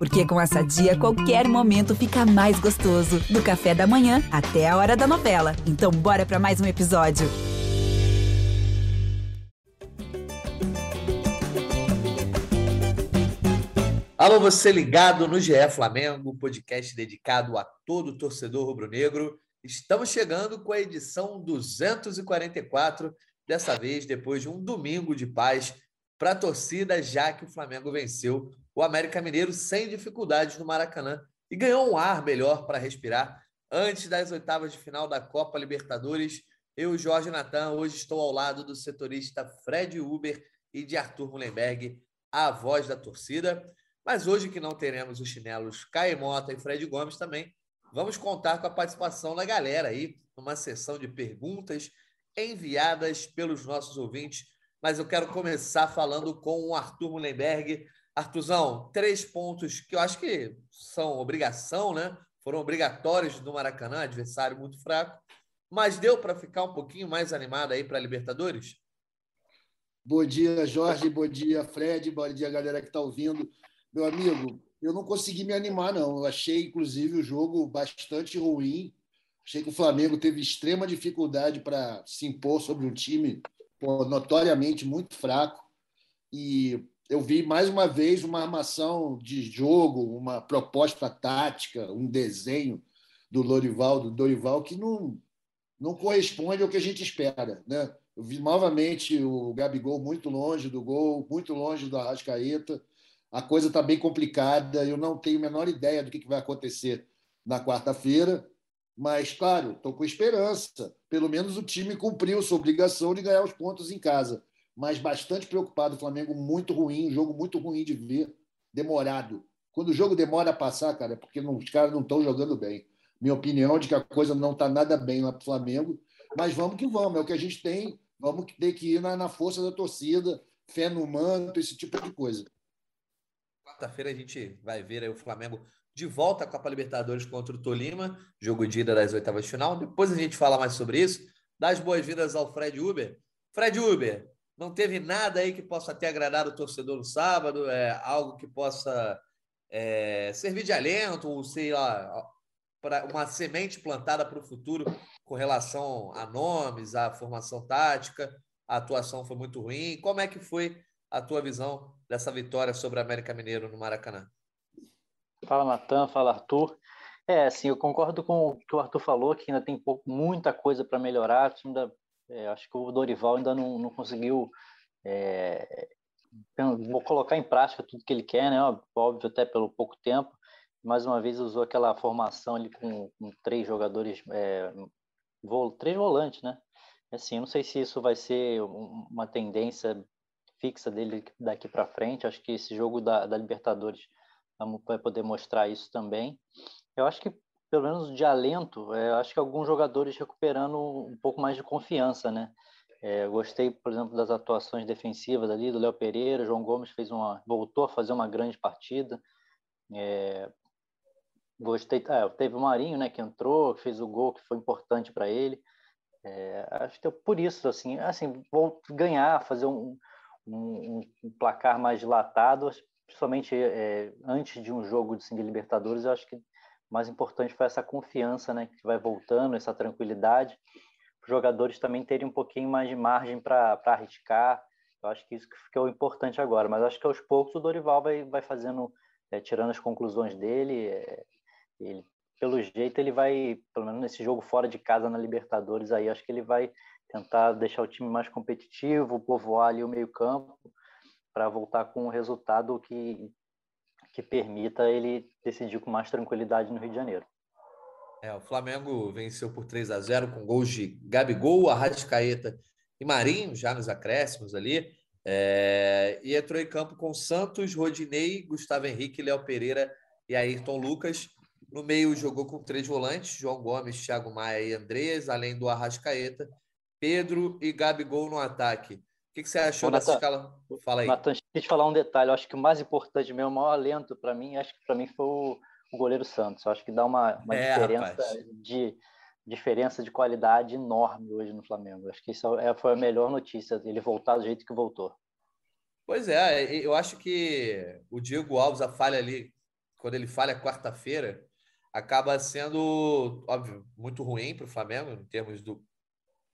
Porque com essa dia, qualquer momento fica mais gostoso. Do café da manhã até a hora da novela. Então, bora para mais um episódio. Alô, você ligado no GE Flamengo, podcast dedicado a todo torcedor rubro-negro. Estamos chegando com a edição 244, dessa vez depois de um domingo de paz para a torcida, já que o Flamengo venceu o América Mineiro sem dificuldades no Maracanã e ganhou um ar melhor para respirar antes das oitavas de final da Copa Libertadores. Eu, Jorge Natan, hoje estou ao lado do setorista Fred Uber e de Arthur Mullenberg, a voz da torcida. Mas hoje que não teremos os chinelos Caio Mota e Fred Gomes também, vamos contar com a participação da galera aí, numa sessão de perguntas enviadas pelos nossos ouvintes. Mas eu quero começar falando com o Arthur Mullenberg, Artuzão, três pontos que eu acho que são obrigação, né? Foram obrigatórios do Maracanã, adversário muito fraco. Mas deu para ficar um pouquinho mais animado aí para a Libertadores? Bom dia, Jorge. Bom dia, Fred. Bom dia, galera que está ouvindo. Meu amigo, eu não consegui me animar, não. Eu achei, inclusive, o jogo bastante ruim. Achei que o Flamengo teve extrema dificuldade para se impor sobre um time pô, notoriamente muito fraco. E eu vi mais uma vez uma armação de jogo, uma proposta tática, um desenho do Lorival, do Dorival, que não, não corresponde ao que a gente espera. Né? Eu vi novamente o Gabigol muito longe do gol, muito longe do Arrascaeta. A coisa está bem complicada, eu não tenho a menor ideia do que vai acontecer na quarta-feira, mas, claro, estou com esperança. Pelo menos o time cumpriu sua obrigação de ganhar os pontos em casa mas bastante preocupado. O Flamengo muito ruim, um jogo muito ruim de ver, demorado. Quando o jogo demora a passar, cara, é porque não, os caras não estão jogando bem. Minha opinião é de que a coisa não está nada bem lá para o Flamengo, mas vamos que vamos, é o que a gente tem. Vamos ter que ir na, na força da torcida, fé no manto, esse tipo de coisa. Quarta-feira a gente vai ver o Flamengo de volta à Copa Libertadores contra o Tolima, jogo de ida das oitavas de final. Depois a gente fala mais sobre isso. Dá as boas-vindas ao Fred Uber. Fred Uber, não teve nada aí que possa ter agradado o torcedor no sábado, é algo que possa é, servir de alento, ou sei lá, para uma semente plantada para o futuro com relação a nomes, a formação tática, a atuação foi muito ruim. Como é que foi a tua visão dessa vitória sobre o América Mineiro no Maracanã? Fala, Natan, fala, Arthur. É, assim, eu concordo com o que o Arthur falou, que ainda tem pouco, muita coisa para melhorar, ainda é, acho que o Dorival ainda não, não conseguiu. É, vou colocar em prática tudo que ele quer, né? Óbvio, até pelo pouco tempo. Mais uma vez usou aquela formação ali com, com três jogadores, é, vol, três volantes, né? Assim, não sei se isso vai ser uma tendência fixa dele daqui para frente. Acho que esse jogo da, da Libertadores vai poder mostrar isso também. Eu acho que pelo menos de alento, é, acho que alguns jogadores recuperando um pouco mais de confiança, né? É, gostei, por exemplo, das atuações defensivas ali do Léo Pereira, João Gomes fez uma, voltou a fazer uma grande partida. É, gostei, ah, teve o Marinho, né, que entrou, fez o gol que foi importante para ele. É, acho que é por isso, assim, assim, vou ganhar, fazer um, um, um placar mais dilatado, principalmente é, antes de um jogo de, de Libertadores, eu acho que mais importante foi essa confiança, né, que vai voltando, essa tranquilidade, os jogadores também terem um pouquinho mais de margem para arriscar. Eu acho que isso que ficou importante agora, mas acho que aos poucos o Dorival vai, vai fazendo, é, tirando as conclusões dele, é, ele, pelo jeito ele vai, pelo menos nesse jogo fora de casa na Libertadores, aí acho que ele vai tentar deixar o time mais competitivo, povoar ali o meio campo, para voltar com um resultado que, que permita ele decidir com mais tranquilidade no Rio de Janeiro. É, o Flamengo venceu por 3 a 0 com gols de Gabigol, Arrascaeta e Marinho, já nos acréscimos ali. É, e entrou em campo com Santos, Rodinei, Gustavo Henrique, Léo Pereira e Ayrton Lucas. No meio jogou com três volantes, João Gomes, Thiago Maia e Andrés, além do Arrascaeta, Pedro e Gabigol no ataque. O que, que você achou Ô, dessa Nathan, escala? Fala aí. Natan, deixa eu te falar um detalhe. Eu acho que o mais importante mesmo, o maior alento para mim, acho que para mim foi o, o, goleiro Santos. Eu acho que dá uma, uma é, diferença de diferença de qualidade enorme hoje no Flamengo. Acho que isso é, foi a melhor notícia, ele voltar do jeito que voltou. Pois é, eu acho que o Diego Alves, a falha ali quando ele falha quarta-feira, acaba sendo, óbvio, muito ruim para o Flamengo, em termos do,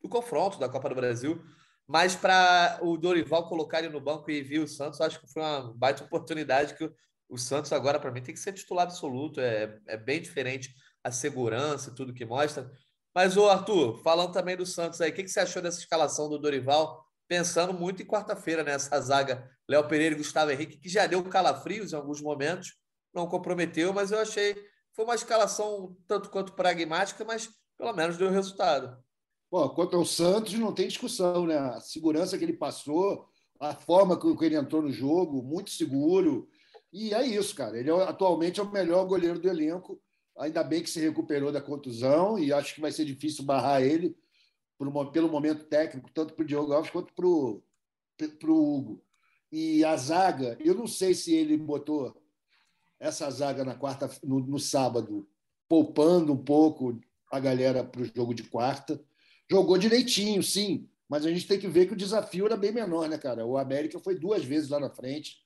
do confronto da Copa do Brasil. Mas para o Dorival colocar ele no banco e vir o Santos, acho que foi uma baita oportunidade que o Santos agora, para mim, tem que ser titular absoluto. É, é bem diferente a segurança, tudo que mostra. Mas, ô Arthur, falando também do Santos aí, o que, que você achou dessa escalação do Dorival? Pensando muito em quarta-feira, nessa né? zaga Léo Pereira e Gustavo Henrique, que já deu calafrios em alguns momentos, não comprometeu, mas eu achei foi uma escalação tanto quanto pragmática, mas pelo menos deu resultado. Bom, quanto ao Santos, não tem discussão, né? A segurança que ele passou, a forma que ele entrou no jogo, muito seguro. E é isso, cara. Ele é, atualmente é o melhor goleiro do elenco. Ainda bem que se recuperou da contusão e acho que vai ser difícil barrar ele pelo momento técnico, tanto para o Diogo Alves quanto para o Hugo. E a zaga, eu não sei se ele botou essa zaga na quarta, no, no sábado, poupando um pouco a galera para o jogo de quarta. Jogou direitinho, sim, mas a gente tem que ver que o desafio era bem menor, né, cara? O América foi duas vezes lá na frente.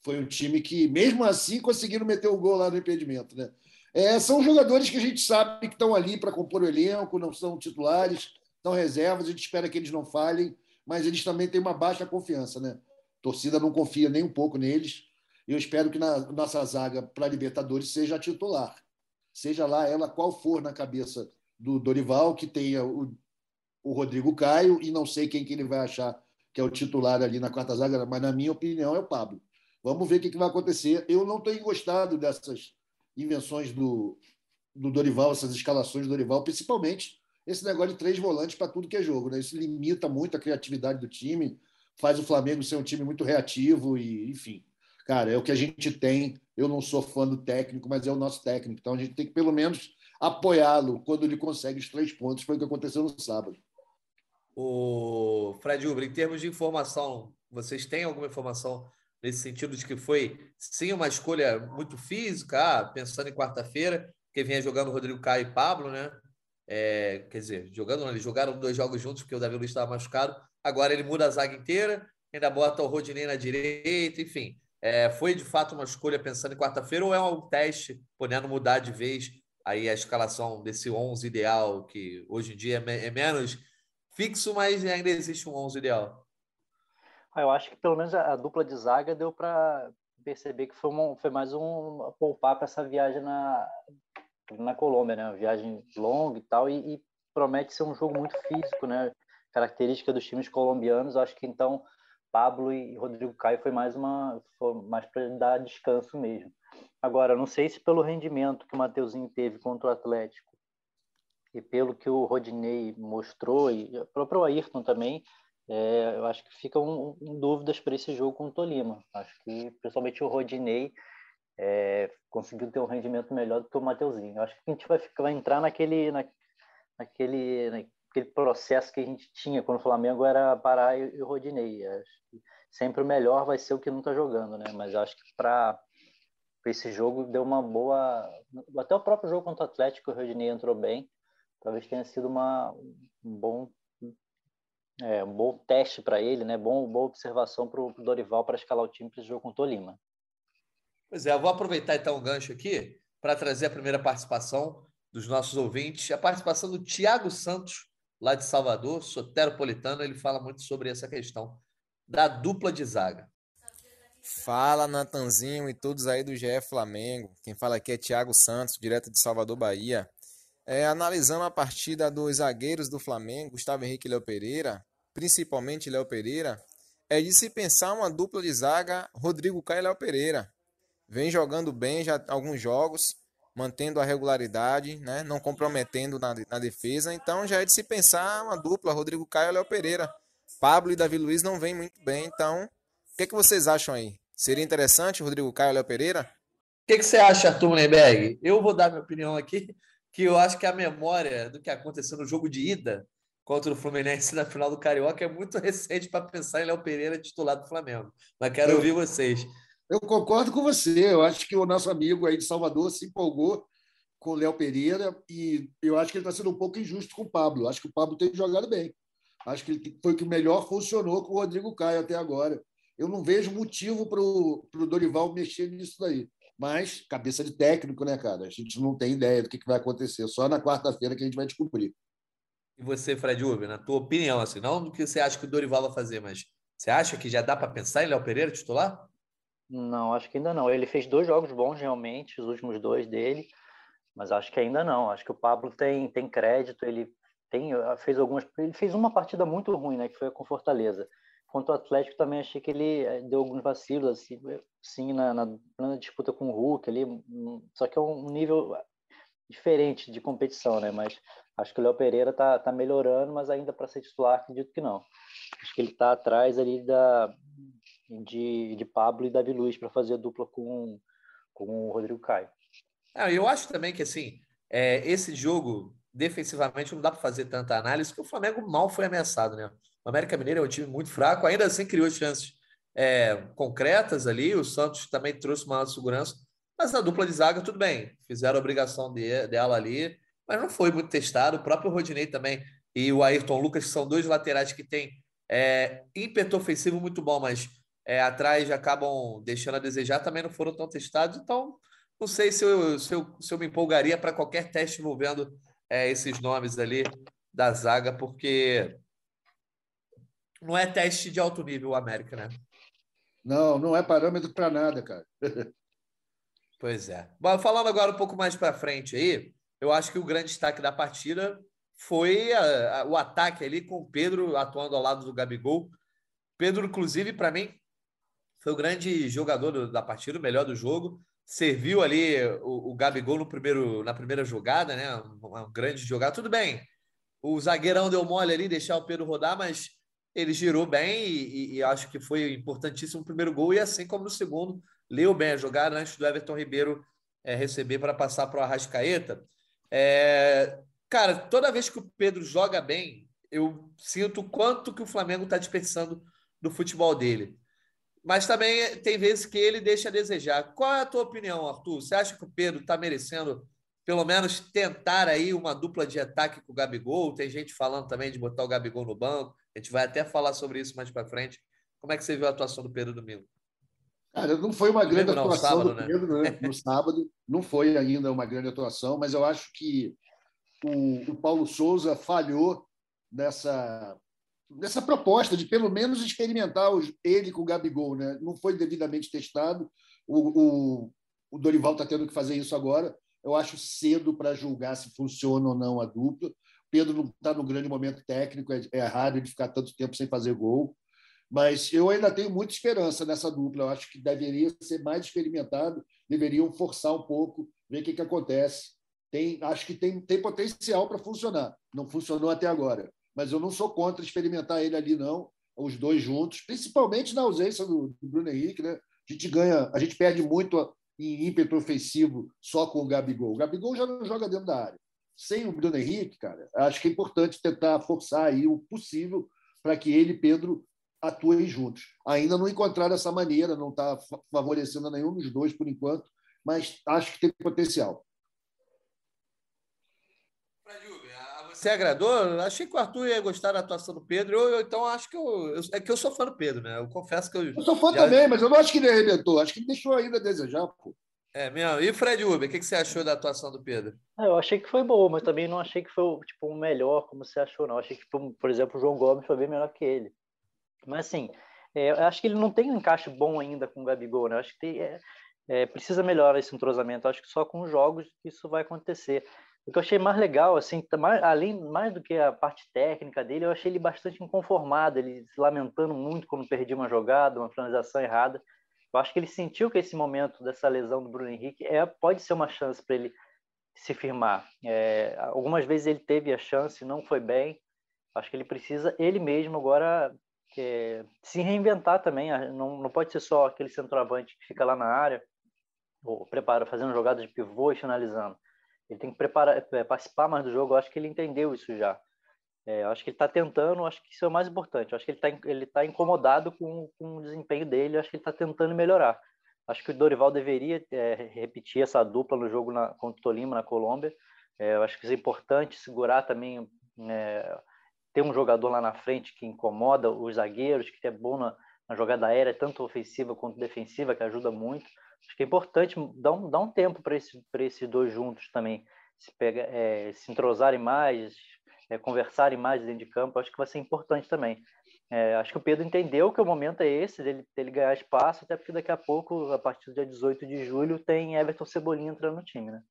Foi um time que, mesmo assim, conseguiram meter o gol lá no impedimento, né? É, são jogadores que a gente sabe que estão ali para compor o elenco, não são titulares, são reservas, a gente espera que eles não falhem, mas eles também têm uma baixa confiança, né? A torcida não confia nem um pouco neles. Eu espero que na nossa zaga para Libertadores seja titular. Seja lá ela qual for na cabeça do Dorival, que tenha o, o Rodrigo Caio, e não sei quem que ele vai achar que é o titular ali na quarta zaga, mas na minha opinião é o Pablo. Vamos ver o que, que vai acontecer. Eu não tenho gostado dessas invenções do, do Dorival, essas escalações do Dorival, principalmente esse negócio de três volantes para tudo que é jogo. Né? Isso limita muito a criatividade do time, faz o Flamengo ser um time muito reativo e, enfim cara, é o que a gente tem. Eu não sou fã do técnico, mas é o nosso técnico. Então a gente tem que, pelo menos, apoiá-lo quando ele consegue os três pontos. Foi o que aconteceu no sábado. O Fred Uber, em termos de informação, vocês têm alguma informação nesse sentido de que foi sim uma escolha muito física, ah, pensando em quarta-feira, que vinha jogando Rodrigo Caio e Pablo, né? É, quer dizer, jogando, eles jogaram dois jogos juntos porque o Davi Luiz estava machucado. Agora ele muda a zaga inteira, ainda bota o Rodinei na direita, enfim. É, foi de fato uma escolha pensando em quarta-feira ou é um teste podendo mudar de vez aí a escalação desse 11 ideal que hoje em dia é, é menos fixo, mas ainda existe um 11 ideal? Ah, eu acho que pelo menos a, dupla de zaga deu para perceber que foi, uma, foi mais um poupar para essa viagem na, na Colômbia, né? Uma viagem longa e tal, e, e promete ser um jogo muito físico, né? Característica dos times colombianos, acho que então Pablo e Rodrigo Caio foi mais uma foi mais para dar descanso mesmo. Agora, não sei se pelo rendimento que o Mateuzinho teve contra o Atlético e pelo que o Rodinei mostrou e o próprio Ayrton também, é, eu acho que ficam dúvidas para esse jogo com o Tolima. Acho que principalmente o Rodinei é, conseguiu ter um rendimento melhor do que o Mateuzinho. Eu acho que a gente vai, ficar, vai entrar naquele, na, naquele, aquele processo que a gente tinha quando o Flamengo era Pará e, o Rodinei. Sempre o melhor vai ser o que não está jogando, né? Mas acho que para esse jogo deu uma boa. Até o próprio jogo contra o Atlético, o Rodinei entrou bem. Talvez tenha sido uma, um bom. É, um bom teste para ele, né? Bom, boa observação para o Dorival para escalar o time para esse jogo com o Tolima. Pois é, eu vou aproveitar então o gancho aqui para trazer a primeira participação dos nossos ouvintes, a participação do Tiago Santos, lá de Salvador, soteropolitano, ele fala muito sobre essa questão da dupla de zaga. Fala, Natanzinho e todos aí do GE Flamengo. Quem fala aqui é Thiago Santos, direto de Salvador, Bahia. É, analisando a partida dos zagueiros do Flamengo, Gustavo Henrique e Léo Pereira, principalmente Léo Pereira, é de se pensar uma dupla de zaga Rodrigo Caio e Léo Pereira. Vem jogando bem já alguns jogos, mantendo a regularidade, né? não comprometendo na, na defesa. Então já é de se pensar uma dupla, Rodrigo Caio e Léo Pereira. Pablo e Davi Luiz não vêm muito bem, então o que, é que vocês acham aí? Seria interessante Rodrigo Caio e Léo Pereira? O que, é que você acha, Arthur Mullenberg? Eu vou dar minha opinião aqui, que eu acho que a memória do que aconteceu no jogo de ida contra o Fluminense na final do Carioca é muito recente para pensar em Léo Pereira titular do Flamengo. Mas quero ouvir vocês. Eu concordo com você. Eu acho que o nosso amigo aí de Salvador se empolgou com o Léo Pereira e eu acho que ele está sendo um pouco injusto com o Pablo. Acho que o Pablo tem jogado bem. Acho que ele foi o que melhor funcionou com o Rodrigo Caio até agora. Eu não vejo motivo para o Dorival mexer nisso daí. Mas, cabeça de técnico, né, cara? A gente não tem ideia do que vai acontecer. Só na quarta-feira que a gente vai descobrir. E você, Fred Uber, na tua opinião, assim, não do que você acha que o Dorival vai fazer, mas você acha que já dá para pensar em Léo Pereira titular? Não, acho que ainda não. Ele fez dois jogos bons, realmente, os últimos dois dele, mas acho que ainda não. Acho que o Pablo tem, tem crédito, ele tem, fez algumas. Ele fez uma partida muito ruim, né? Que foi com Fortaleza. Quanto ao Atlético, também achei que ele eh, deu alguns vacilos, assim, sim, na, na, na, disputa com o Hulk ali, hum, só que é um nível diferente de competição, né? Mas acho que o Léo Pereira tá, tá melhorando, mas ainda para ser titular, acredito que não. Acho que ele tá atrás ali da, de, de Pablo e Davi Luiz para fazer a dupla com, com o Rodrigo Caio. Ah, eu acho também que assim, é, esse jogo defensivamente não dá para fazer tanta análise, porque o Flamengo mal foi ameaçado, né? América Mineiro é um time muito fraco, ainda assim criou chances é, concretas ali. O Santos também trouxe uma segurança, mas a dupla de zaga, tudo bem, fizeram a obrigação de, dela ali, mas não foi muito testado. O próprio Rodinei também e o Ayrton Lucas, que são dois laterais que têm é, ímpeto ofensivo muito bom, mas é, atrás acabam deixando a desejar, também não foram tão testados. Então, não sei se eu, se eu, se eu me empolgaria para qualquer teste envolvendo é, esses nomes ali da zaga, porque não é teste de alto nível o América, né? Não, não é parâmetro para nada, cara. pois é. Bom, falando agora um pouco mais para frente aí, eu acho que o grande destaque da partida foi a, a, o ataque ali com o Pedro atuando ao lado do Gabigol. Pedro, inclusive, para mim, foi o grande jogador do, da partida, o melhor do jogo. Serviu ali o, o Gabigol no primeiro, na primeira jogada, né? Uma, uma grande jogada. Tudo bem, o zagueirão deu mole ali, deixar o Pedro rodar, mas ele girou bem e, e, acho que foi importantíssimo o primeiro gol. E assim como no segundo, leu bem a jogada antes do Everton Ribeiro é, receber para passar para o Arrascaeta. É, cara, toda vez que o Pedro joga bem, eu sinto quanto que o Flamengo está desperdiçando do futebol dele. Mas também tem vezes que ele deixa a desejar. Qual é a tua opinião, Arthur? Você acha que o Pedro está merecendo pelo menos tentar aí uma dupla de ataque com o Gabigol? Tem gente falando também de botar o Gabigol no banco. A gente vai até falar sobre isso mais para frente. Como é que você viu a atuação do Pedro domingo? Cara, não foi uma grande não, atuação sábado, do né? Pedro né? no sábado. Não foi ainda uma grande atuação, mas eu acho que o, o Paulo Souza falhou nessa, nessa proposta de pelo menos experimentar os, ele com o Gabigol. Né? Não foi devidamente testado. O, o, o Dorival está tendo que fazer isso agora. Eu acho cedo para julgar se funciona ou não a dupla. Pedro não está no grande momento técnico, é, é raro ele ficar tanto tempo sem fazer gol. Mas eu ainda tenho muita esperança nessa dupla. Eu acho que deveria ser mais experimentado, deveriam forçar um pouco, ver o que, que acontece. Tem, acho que tem, tem potencial para funcionar. Não funcionou até agora. Mas eu não sou contra experimentar ele ali, não, os dois juntos, principalmente na ausência do, do Bruno Henrique. Né? A gente ganha, a gente perde muito em ímpeto ofensivo só com o Gabigol. O Gabigol já não joga dentro da área sem o Bruno Henrique, cara, acho que é importante tentar forçar aí o possível para que ele e Pedro atuem juntos. Ainda não encontraram essa maneira, não está favorecendo nenhum dos dois por enquanto, mas acho que tem potencial. Você agradou? Achei que o Arthur ia gostar da atuação do Pedro. Eu, eu então acho que eu, eu, É que eu sou fã do Pedro, né? Eu confesso que eu. Eu sou fã já... também, mas eu não acho que ele arrebentou. Acho que ele deixou ainda a desejar, pô. É mesmo. E Fred Uber, o que, que você achou da atuação do Pedro? Ah, eu achei que foi boa, mas também não achei que foi tipo, o melhor, como você achou, não. achei que, por exemplo, o João Gomes foi bem melhor que ele. Mas, assim, é, eu acho que ele não tem um encaixe bom ainda com o Gabigol, né? Eu acho que tem, é, é, precisa melhorar esse entrosamento. Eu acho que só com os jogos isso vai acontecer. O que eu achei mais legal, assim, tá mais, além mais do que a parte técnica dele, eu achei ele bastante inconformado, ele se lamentando muito quando perdia uma jogada, uma finalização errada. Eu acho que ele sentiu que esse momento dessa lesão do Bruno Henrique é, pode ser uma chance para ele se firmar. É, algumas vezes ele teve a chance, não foi bem. Acho que ele precisa, ele mesmo, agora é, se reinventar também. Não, não pode ser só aquele centroavante que fica lá na área, ou prepara, fazendo jogadas de pivô e finalizando. Ele tem que preparar, é, participar mais do jogo. Eu acho que ele entendeu isso já. É, eu acho que ele está tentando, acho que isso é o mais importante. Eu acho que ele está ele tá incomodado com, com o desempenho dele, eu acho que ele está tentando melhorar. Acho que o Dorival deveria é, repetir essa dupla no jogo na, contra o Tolima, na Colômbia. É, eu acho que isso é importante, segurar também, é, ter um jogador lá na frente que incomoda os zagueiros, que é bom na, na jogada aérea, tanto ofensiva quanto defensiva, que ajuda muito. Acho que é importante dar um, dar um tempo para esse, esses dois juntos também, se, pega, é, se entrosarem mais, é, conversarem mais dentro de campo, acho que vai ser importante também. É, acho que o Pedro entendeu que o momento é esse, dele, dele ganhar espaço, até porque daqui a pouco, a partir do dia 18 de julho, tem Everton Cebolinha entrando no time, né?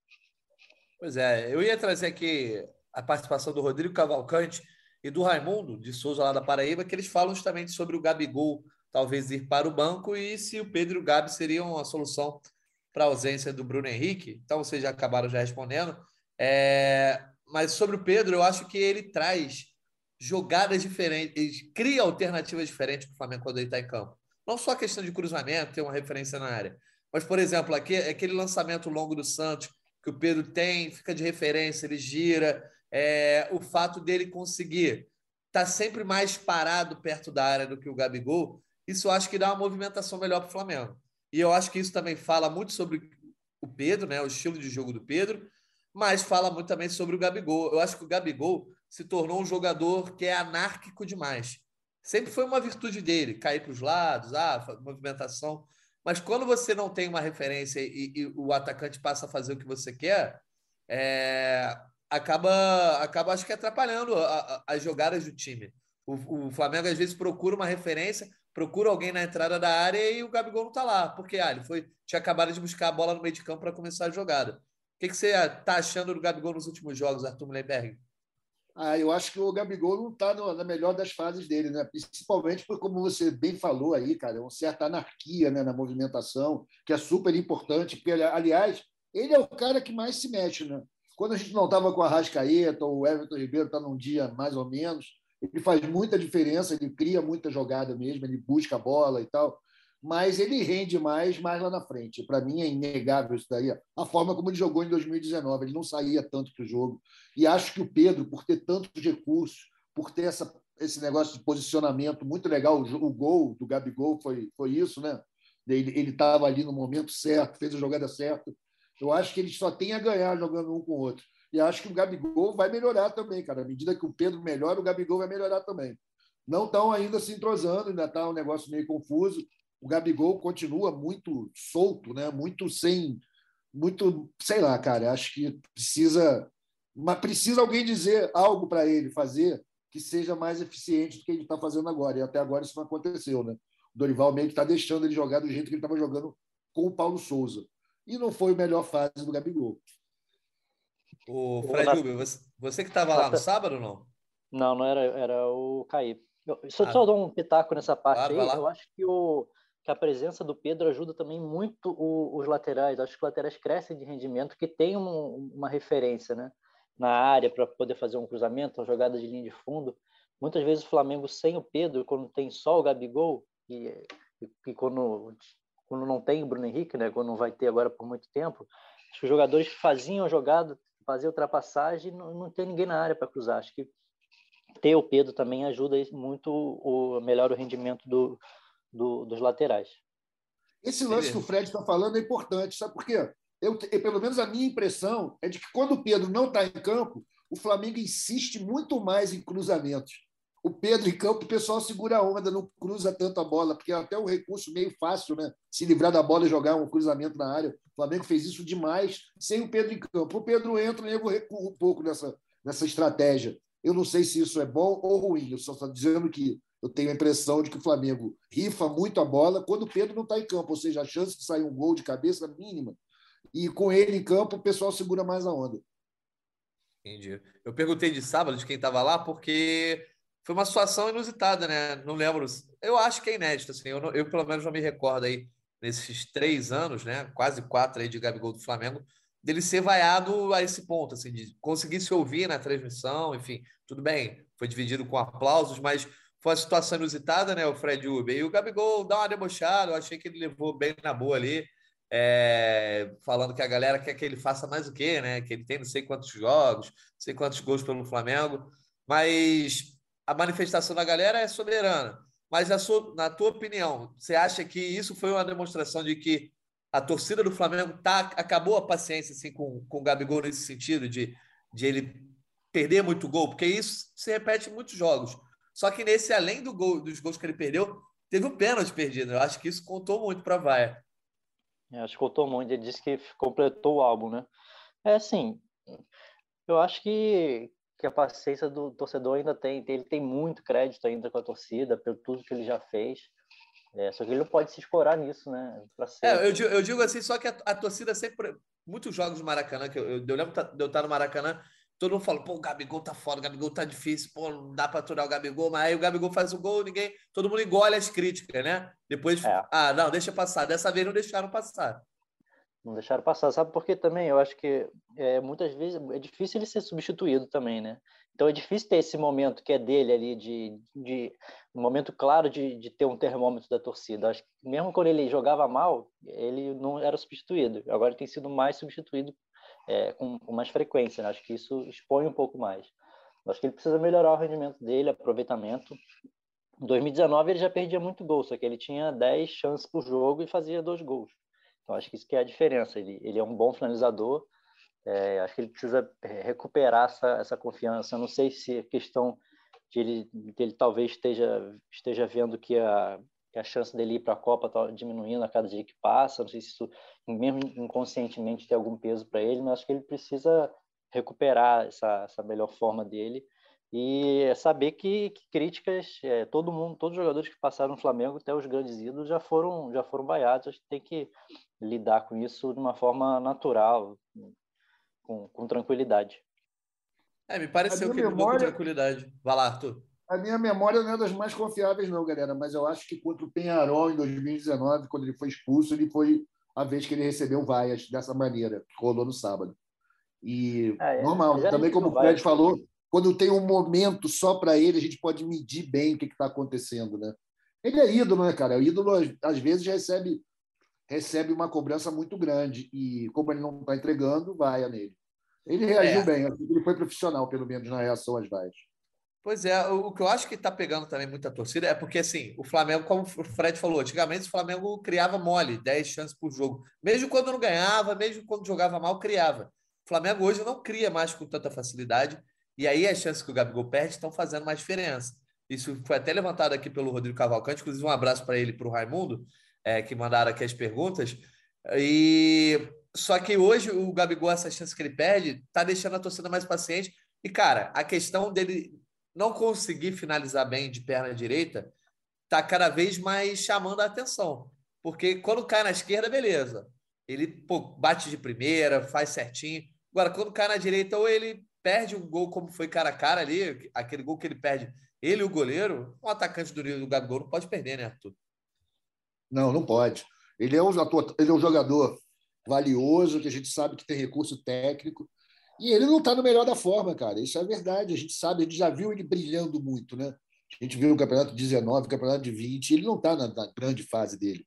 Pois é, eu ia trazer aqui a participação do Rodrigo Cavalcante e do Raimundo de Souza lá da Paraíba, que eles falam justamente sobre o Gabigol talvez ir para o banco e se o Pedro e o Gabi seriam a solução para a ausência do Bruno Henrique. Então vocês já acabaram já respondendo. É... Mas sobre o Pedro, eu acho que ele traz jogadas diferentes, cria alternativas diferentes para o Flamengo quando ele está em campo. Não só a questão de cruzamento, ter uma referência na área. Mas, por exemplo, aqui, aquele lançamento longo do Santos, que o Pedro tem, fica de referência, ele gira. É, o fato dele conseguir estar tá sempre mais parado perto da área do que o Gabigol, isso eu acho que dá uma movimentação melhor para o Flamengo. E eu acho que isso também fala muito sobre o Pedro, né, o estilo de jogo do Pedro, mas fala muito também sobre o Gabigol. Eu acho que o Gabigol se tornou um jogador que é anárquico demais. Sempre foi uma virtude dele, cair para os lados, ah, movimentação. Mas quando você não tem uma referência e, e o atacante passa a fazer o que você quer, é, acaba, acaba acho que atrapalhando a, a, as jogadas do time. O, o, Flamengo às vezes procura uma referência, procura alguém na entrada da área e o Gabigol não está lá, porque ah, ele foi, tinha acabado de buscar a bola no meio de campo para começar a jogada. O que, que você está achando do Gabigol nos últimos jogos, Arthur Mullenberg? Ah, eu acho que o Gabigol não está na melhor das fases dele, né? Principalmente por como você bem falou aí, cara, uma certa anarquia né, na movimentação, que é super importante, porque, aliás, ele é o cara que mais se mexe, né? Quando a gente não estava com a Rascaeta ou o Everton Ribeiro está num dia mais ou menos, ele faz muita diferença, ele cria muita jogada mesmo, ele busca a bola e tal mas ele rende mais mais lá na frente. Para mim é inegável isso daí. A forma como ele jogou em 2019, ele não saía tanto do jogo. E acho que o Pedro, por ter tantos recursos, por ter essa, esse negócio de posicionamento muito legal, o, o gol do Gabigol foi, foi isso, né? Ele estava ali no momento certo, fez a jogada certa. Eu acho que ele só tem a ganhar jogando um com o outro. E acho que o Gabigol vai melhorar também, cara. À medida que o Pedro melhora, o Gabigol vai melhorar também. Não estão ainda se entrosando, ainda está um negócio meio confuso o Gabigol continua muito solto, né? Muito sem, muito, sei lá, cara. Acho que precisa, mas precisa alguém dizer algo para ele fazer que seja mais eficiente do que ele está fazendo agora. E até agora isso não aconteceu, né? O Dorival meio que está deixando ele jogar do jeito que ele estava jogando com o Paulo Souza. E não foi a melhor fase do Gabigol. O Fred Uber, você, você que estava lá no sábado ou não? Não, não era, era o Caí. Eu, só, ah, só dar um pitaco nessa parte claro, aí. Eu acho que o, que a presença do Pedro ajuda também muito o, os laterais. Acho que os laterais crescem de rendimento, que tem um, uma referência né, na área para poder fazer um cruzamento, uma jogada de linha de fundo. Muitas vezes o Flamengo sem o Pedro, quando tem só o Gabigol, e, e, e quando, quando não tem o Bruno Henrique, né, quando não vai ter agora por muito tempo, acho que os jogadores faziam a jogada, faziam ultrapassagem não, não tem ninguém na área para cruzar. Acho que ter o Pedro também ajuda muito o melhor o rendimento do, do, dos laterais. Esse lance que o Fred está falando é importante, sabe por quê? Eu, pelo menos a minha impressão é de que quando o Pedro não está em campo, o Flamengo insiste muito mais em cruzamentos. O Pedro em campo, o pessoal segura a onda, não cruza tanto a bola, porque é até um recurso meio fácil, né? Se livrar da bola e jogar um cruzamento na área. O Flamengo fez isso demais sem o Pedro em campo. O Pedro entra e eu recuo um pouco nessa, nessa estratégia. Eu não sei se isso é bom ou ruim. Eu só estou dizendo que eu tenho a impressão de que o Flamengo rifa muito a bola quando o Pedro não está em campo, ou seja, a chance de sair um gol de cabeça é mínima. E com ele em campo, o pessoal segura mais a onda. Entendi. Eu perguntei de sábado de quem estava lá, porque foi uma situação inusitada, né? Não lembro. Eu acho que é inédito, assim. Eu, eu pelo menos não me recordo aí, nesses três anos, né? Quase quatro aí de Gabigol do Flamengo, dele ser vaiado a esse ponto, assim, de conseguir se ouvir na transmissão, enfim, tudo bem, foi dividido com aplausos, mas foi uma situação inusitada, né? O Fred Uber. E o Gabigol dá uma debochada, eu achei que ele levou bem na boa ali, é, falando que a galera quer que ele faça mais o quê, né? Que ele tem não sei quantos jogos, não sei quantos gols pelo Flamengo. Mas a manifestação da galera é soberana. Mas sua, na tua opinião, você acha que isso foi uma demonstração de que a torcida do Flamengo tá, acabou a paciência assim, com, com o Gabigol nesse sentido, de, de ele perder muito gol? Porque isso se repete em muitos jogos. Só que nesse, além do gol, dos gols que ele perdeu, teve um pênalti perdido. Eu acho que isso contou muito para a Vaia. É, acho que o Tom Mondi disse que completou o álbum, né? É assim, eu acho que, que a paciência do torcedor ainda tem, ele tem muito crédito ainda com a torcida, pelo tudo que ele já fez. É, só que ele não pode se escorar nisso, né? É, eu, digo, eu digo assim, só que a, a, torcida sempre. Muitos jogos do Maracanã, que eu, eu, eu lembro de eu estar no Maracanã, todo mundo fala, pô, o Gabigol tá fora, o Gabigol tá difícil, pô, não dá para aturar o Gabigol, mas aí o Gabigol faz o gol, ninguém. Todo mundo engole as críticas, né? Depois, é. ah, não, deixa passar. Dessa vez não deixaram passar. Não deixaram passar. Sabe por quê também? Eu acho que é, muitas vezes é difícil ele ser substituído também, né? Então é difícil ter esse momento que é dele ali, de, de um momento claro de, de ter um termômetro da torcida. Acho que mesmo quando ele jogava mal, ele não era substituído. Agora ele tem sido mais substituído é, com, com, mais frequência. Né? Acho que isso expõe um pouco mais. Acho que ele precisa melhorar o rendimento dele, aproveitamento. Em 2019 ele já perdia muito gol, só que ele tinha 10 chances por jogo e fazia dois gols. Então, acho que isso que é a diferença. Ele, ele é um bom finalizador. É, acho que ele precisa é, recuperar essa, essa confiança. Eu não sei se a questão de ele, de ele talvez esteja, esteja vendo que a, que a chance dele ir para a Copa está diminuindo a cada dia que passa. Não sei se isso, mesmo inconscientemente, tem algum peso para ele, mas acho que ele precisa recuperar essa, essa melhor forma dele. E saber que, que críticas é, todo mundo todos os jogadores que passaram no Flamengo até os grandes ídolos já foram já foram vaiados a gente tem que lidar com isso de uma forma natural com, com tranquilidade. É me pareceu que memória... com tranquilidade. Vai lá Arthur a minha memória não é das mais confiáveis não galera mas eu acho que contra o Penharol em 2019 quando ele foi expulso ele foi a vez que ele recebeu vaias dessa maneira que rolou no sábado e é, normal também como o Fred falou quando tem um momento só para ele, a gente pode medir bem o que está acontecendo, né? Ele é ídolo, né, cara? O ídolo às vezes recebe recebe uma cobrança muito grande e como ele não está entregando, vai nele. Ele reagiu é. bem, ele foi profissional pelo menos na reação às vaias. Pois é, o que eu acho que está pegando também muita torcida é porque, assim, o Flamengo, como o Fred falou, antigamente o Flamengo criava mole, 10 chances por jogo. Mesmo quando não ganhava, mesmo quando jogava mal, criava. O Flamengo hoje não cria mais com tanta facilidade e aí as chances que o Gabigol perde estão fazendo mais diferença. Isso foi até levantado aqui pelo Rodrigo Cavalcante, inclusive um abraço para ele e para o Raimundo, é, que mandaram aqui as perguntas. E só que hoje o Gabigol, essa chance que ele perde, está deixando a torcida mais paciente. E, cara, a questão dele não conseguir finalizar bem de perna direita está cada vez mais chamando a atenção. Porque quando cai na esquerda, beleza. Ele pô, bate de primeira, faz certinho. Agora, quando cai na direita, ou ele perde um gol como foi cara a cara ali, aquele gol que ele perde, ele o goleiro, um atacante do, do Gabigol não pode perder, né, Arthur? Não, não pode. Ele é um, ele é um jogador valioso, que a gente sabe que tem recurso técnico, e ele não está no melhor da forma, cara. Isso é verdade. A gente sabe, a gente já viu ele brilhando muito, né? A gente viu o campeonato 19, o campeonato de 20, ele não está na, na, grande fase dele.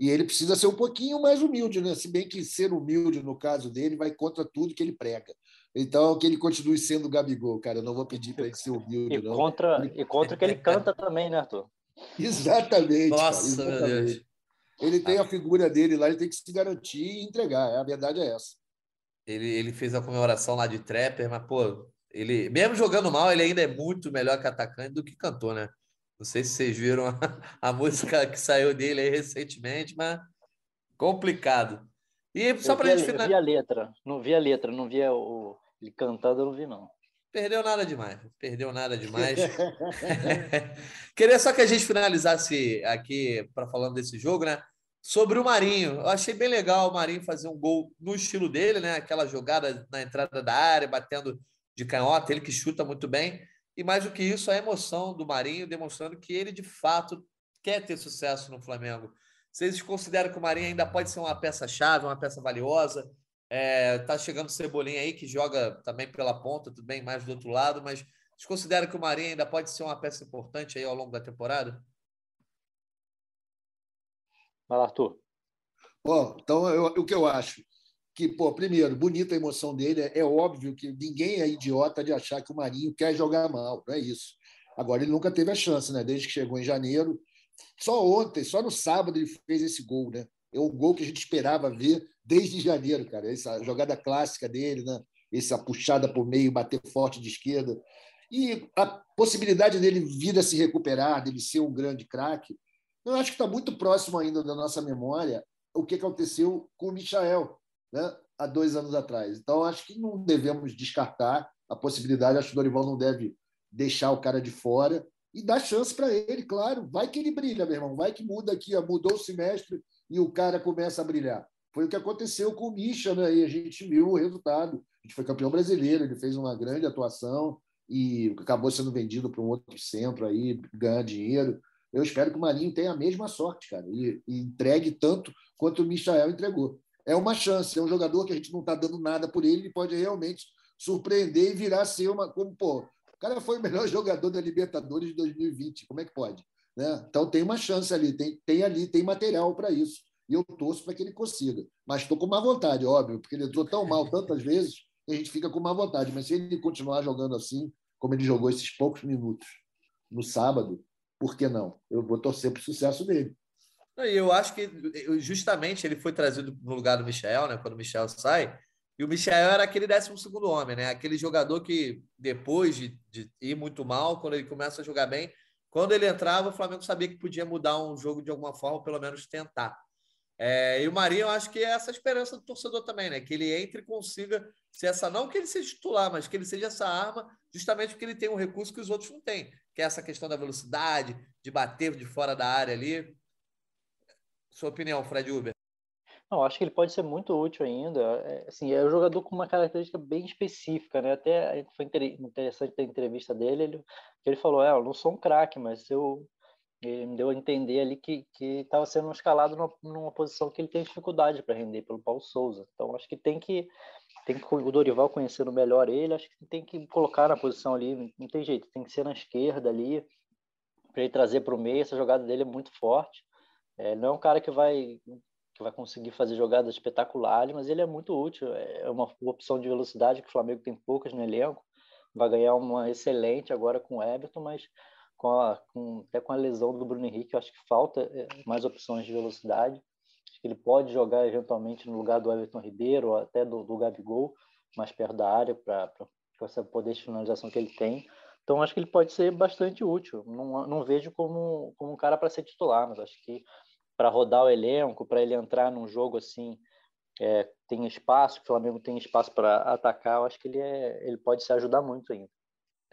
E ele precisa ser um pouquinho mais humilde, né? Se bem que ser humilde, no caso dele, vai contra tudo que ele prega. Então, que ele continue sendo o Gabigol, cara. Eu não vou pedir para ele ser humilde, e não. Contra, ele... E contra que ele canta também, né, Arthur? Exatamente. Nossa, cara, exatamente. meu Deus. Ele tem a figura dele lá, ele tem que se garantir e entregar. A verdade é essa. Ele, ele fez a comemoração lá de Trapper, mas, pô, ele, mesmo jogando mal, ele ainda é muito melhor que atacante do que cantor, né? Não sei se vocês viram a, a música que saiu dele aí recentemente, mas complicado. E só para gente finalizar. Vi a letra, não vi a letra, não vi o, ele cantando eu não vi, não. Perdeu nada demais. Perdeu nada demais. Queria só que a gente finalizasse aqui para falando desse jogo, né? Sobre o Marinho. Eu achei bem legal o Marinho fazer um gol no estilo dele, né? Aquela jogada na entrada da área, batendo de canhota, ele que chuta muito bem. E mais do que isso, a emoção do Marinho demonstrando que ele de fato quer ter sucesso no Flamengo. Vocês consideram que o Marinho ainda pode ser uma peça-chave, uma peça valiosa? É, tá chegando o Cebolinha aí, que joga também pela ponta, tudo bem, mais do outro lado, mas vocês consideram que o Marinho ainda pode ser uma peça importante aí ao longo da temporada? Vai lá, Arthur. Bom, então eu, o que eu acho? Que, pô, primeiro, bonita a emoção dele. É, é óbvio que ninguém é idiota de achar que o Marinho quer jogar mal, não é isso. Agora, ele nunca teve a chance, né? Desde que chegou em janeiro. Só ontem, só no sábado, ele fez esse gol, né? É um gol que a gente esperava ver desde janeiro, cara. Essa jogada clássica dele, né? essa puxada por meio, bater forte de esquerda. E a possibilidade dele vir a se recuperar, dele ser um grande craque, eu acho que está muito próximo ainda da nossa memória o que aconteceu com o Michael né, há dois anos atrás. Então, acho que não devemos descartar a possibilidade. Acho que o Dorival não deve deixar o cara de fora e dar chance para ele, claro. Vai que ele brilha, meu irmão. Vai que muda aqui, ó, mudou o semestre e o cara começa a brilhar. Foi o que aconteceu com o Misha, né? E a gente viu o resultado. A gente foi campeão brasileiro, ele fez uma grande atuação e acabou sendo vendido para um outro centro aí, ganhar dinheiro. Eu espero que o Marinho tenha a mesma sorte, cara, e, e entregue tanto quanto o Michael entregou. É uma chance, é um jogador que a gente não está dando nada por ele, ele pode realmente surpreender e virar ser uma. Como, pô, o cara foi o melhor jogador da Libertadores de 2020, como é que pode? Né? Então tem uma chance ali, tem, tem ali, tem material para isso. E eu torço para que ele consiga. Mas estou com má vontade, óbvio, porque ele entrou tão mal tantas vezes que a gente fica com má vontade. Mas se ele continuar jogando assim, como ele jogou esses poucos minutos no sábado, por que não? Eu vou torcer para o sucesso dele. Eu acho que justamente ele foi trazido no lugar do Michel, né? Quando o Michel sai, e o Michel era aquele 12 segundo homem, né? Aquele jogador que depois de, de, ir muito mal, quando ele começa a jogar bem, quando ele entrava, o Flamengo sabia que podia mudar um jogo de alguma forma, pelo menos tentar. É, e o Marinho, eu acho que é essa esperança do torcedor também, né? Que ele entre e consiga ser essa, não que ele seja titular, mas que ele seja essa arma, justamente porque ele tem um recurso que os outros não têm, que é essa questão da velocidade, de bater de fora da área ali. Sua opinião, Fred Uber? Não, acho que ele pode ser muito útil ainda. É, assim, é um jogador com uma característica bem específica, né? Até foi interessante a entrevista dele, ele, ele falou, é, eu não sou um craque, mas eu ele me deu a entender ali que estava sendo escalado numa, numa, posição que ele tem dificuldade para render pelo Paulo Souza. Então acho que tem que tem que o Dorival conhecendo melhor ele, acho que tem que colocar na posição ali, não tem jeito, tem que ser na esquerda ali para ele trazer para o meio. Essa jogada dele é muito forte. É, não é um cara que vai que vai conseguir fazer jogadas espetaculares, mas ele é muito útil. É uma opção de velocidade que o Flamengo tem poucas no elenco. Vai ganhar uma excelente agora com o Everton, mas com, a, com até com a lesão do Bruno Henrique, eu acho que falta é, mais opções de velocidade. Que ele pode jogar eventualmente no lugar do Everton Ribeiro ou até do, do Gabigol, mais perto da área, para essa poder de finalização que ele tem. Então, acho que ele pode ser bastante útil. Não, não vejo como, como um cara para ser titular, mas acho que para rodar o elenco, para ele entrar num jogo assim, é, tem espaço, o Flamengo tem espaço para atacar, eu acho que ele, é, ele pode se ajudar muito ainda.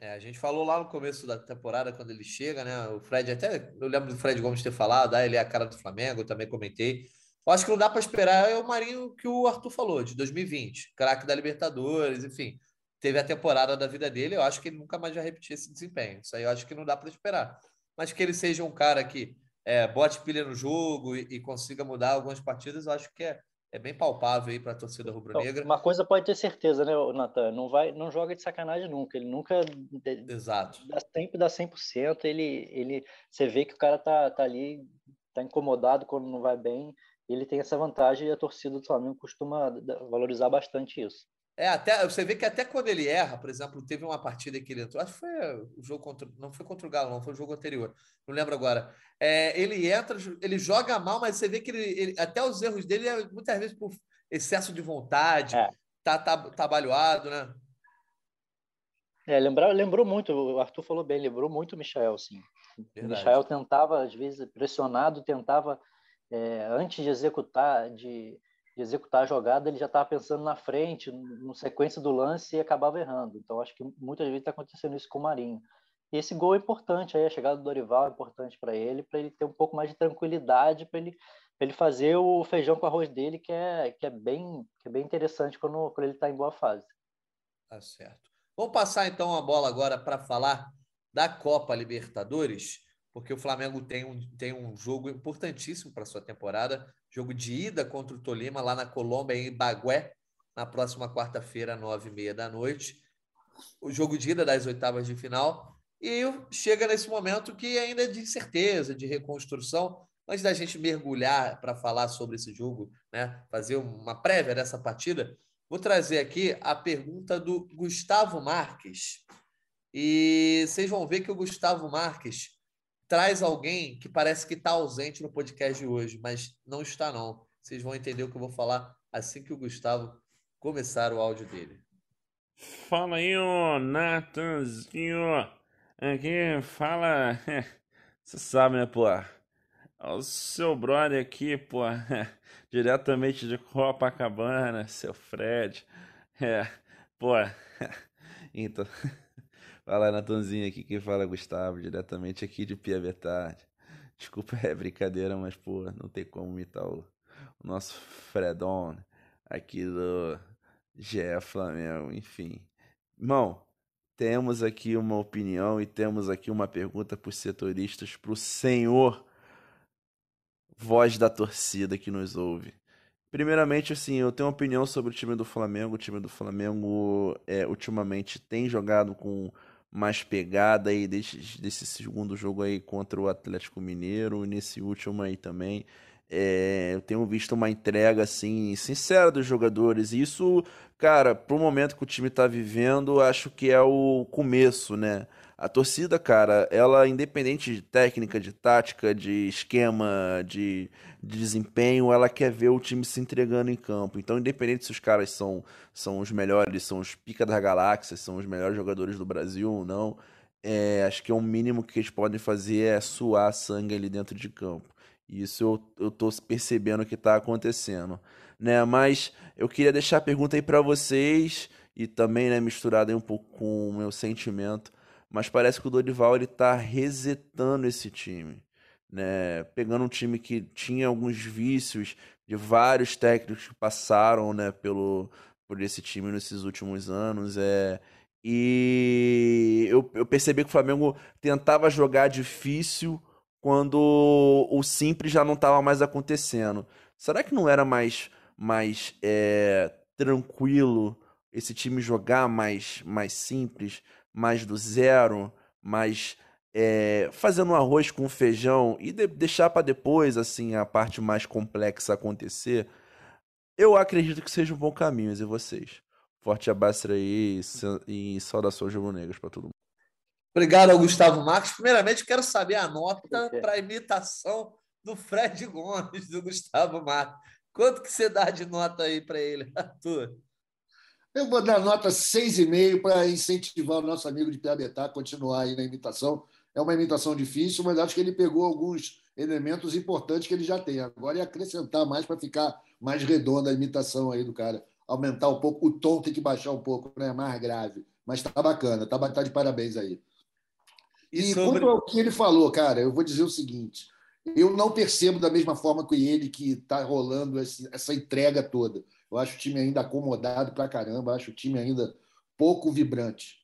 É, a gente falou lá no começo da temporada, quando ele chega, né? O Fred, até eu lembro do Fred Gomes ter falado, ah, ele é a cara do Flamengo, eu também comentei. Eu acho que não dá para esperar é o Marinho que o Arthur falou, de 2020, craque da Libertadores, enfim. Teve a temporada da vida dele, eu acho que ele nunca mais vai repetir esse desempenho. Isso aí eu acho que não dá para esperar. Mas que ele seja um cara que é, bote pilha no jogo e, e consiga mudar algumas partidas, eu acho que é, é bem palpável aí para a torcida rubro-negra. Uma coisa pode ter certeza, né, Natan? Não vai, não joga de sacanagem nunca. Ele nunca Exato. Dá, sempre dá 100%, ele ele você vê que o cara tá, tá ali, tá incomodado quando não vai bem. Ele tem essa vantagem e a torcida do Flamengo costuma valorizar bastante isso. É, até você vê que até quando ele erra, por exemplo, teve uma partida que ele entrou, acho que foi o jogo contra, não foi contra o Galo, não, foi o jogo anterior, não lembro agora. É, ele entra, ele joga mal, mas você vê que ele, ele até os erros dele é muitas vezes por excesso de vontade, é. tá, tá trabalhado, né? É, lembrar, lembrou muito, o Arthur falou bem, lembrou muito o Michael, sim. O Michael tentava, às vezes, pressionado, tentava, é, antes de executar, de de executar a jogada, ele já estava pensando na frente, no sequência do lance e acabava errando. Então, acho que muitas vezes está acontecendo isso com o Marinho. E esse gol é importante, aí a chegada do Dorival é importante para ele, para ele ter um pouco mais de tranquilidade, para ele, ele fazer o feijão com arroz dele, que é, que é, bem, que é bem interessante quando, quando ele está em boa fase. Tá certo. Vamos passar então a bola agora para falar da Copa Libertadores, porque o Flamengo tem um, tem um jogo importantíssimo para sua temporada Jogo de ida contra o Tolima, lá na Colômbia, em Bagué, na próxima quarta-feira, nove e meia da noite. O jogo de ida das oitavas de final. E chega nesse momento que ainda é de incerteza, de reconstrução. Antes da gente mergulhar para falar sobre esse jogo, né, fazer uma prévia dessa partida, vou trazer aqui a pergunta do Gustavo Marques. E vocês vão ver que o Gustavo Marques traz alguém que parece que está ausente no podcast de hoje, mas não está não. Vocês vão entender o que eu vou falar assim que o Gustavo começar o áudio dele. Fala aí, ô Natanzinho. Aqui fala. Você sabe, né, pô? o seu brother aqui, pô, diretamente de Copacabana, seu Fred. É, pô, então, fala Natanzinho aqui, quem fala Gustavo, diretamente aqui de Pia Betade. Desculpa, é brincadeira, mas, pô, não tem como imitar o, o nosso Fredon aqui do GE Flamengo, enfim. Irmão, temos aqui uma opinião e temos aqui uma pergunta para os setoristas, para o senhor voz da torcida que nos ouve. Primeiramente, assim, eu tenho uma opinião sobre o time do Flamengo. O time do Flamengo é, ultimamente tem jogado com mais pegada aí desse, segundo jogo aí contra o Atlético Mineiro, nesse último aí também. É, eu tenho visto uma entrega assim sincera dos jogadores. E isso, cara, pro momento que o time tá vivendo, acho que é o começo, né? A torcida, cara, ela, independente de técnica, de tática, de esquema, de, de, desempenho, ela quer ver o time se entregando em campo. Então, independente se os caras são, são os melhores, são os pica das galáxias, são os melhores jogadores do Brasil ou não, é, acho que é o mínimo que eles podem fazer é suar sangue ali dentro de campo. E isso eu, eu tô percebendo que está acontecendo. Né? Mas eu queria deixar a pergunta aí para vocês e também né, misturada um pouco com o meu sentimento mas parece que o Dorival ele tá resetando esse time, né? Pegando um time que tinha alguns vícios de vários técnicos que passaram, né, pelo por esse time nesses últimos anos, é e eu, eu percebi que o Flamengo tentava jogar difícil quando o simples já não estava mais acontecendo. Será que não era mais mais é, tranquilo esse time jogar mais mais simples? Mais do zero, mais é, fazendo um arroz com feijão e de, deixar para depois assim a parte mais complexa acontecer, eu acredito que seja um bom caminho, e vocês. Forte abraço aí e, e saudações rubro-negras para todo mundo. Obrigado ao Gustavo Marques. Primeiramente, quero saber a nota para a imitação do Fred Gomes, do Gustavo Marques. Quanto que você dá de nota aí para ele, Arthur? Eu vou dar nota 6,5 para incentivar o nosso amigo de Piabetá a continuar aí na imitação. É uma imitação difícil, mas acho que ele pegou alguns elementos importantes que ele já tem. Agora é acrescentar mais para ficar mais redonda a imitação aí do cara. Aumentar um pouco, o tom tem que baixar um pouco, né? mais grave. Mas tá bacana, tá, tá de parabéns aí. E, e sobre... quanto ao que ele falou, cara, eu vou dizer o seguinte: eu não percebo da mesma forma que ele que está rolando essa entrega toda. Eu acho o time ainda acomodado pra caramba, acho o time ainda pouco vibrante.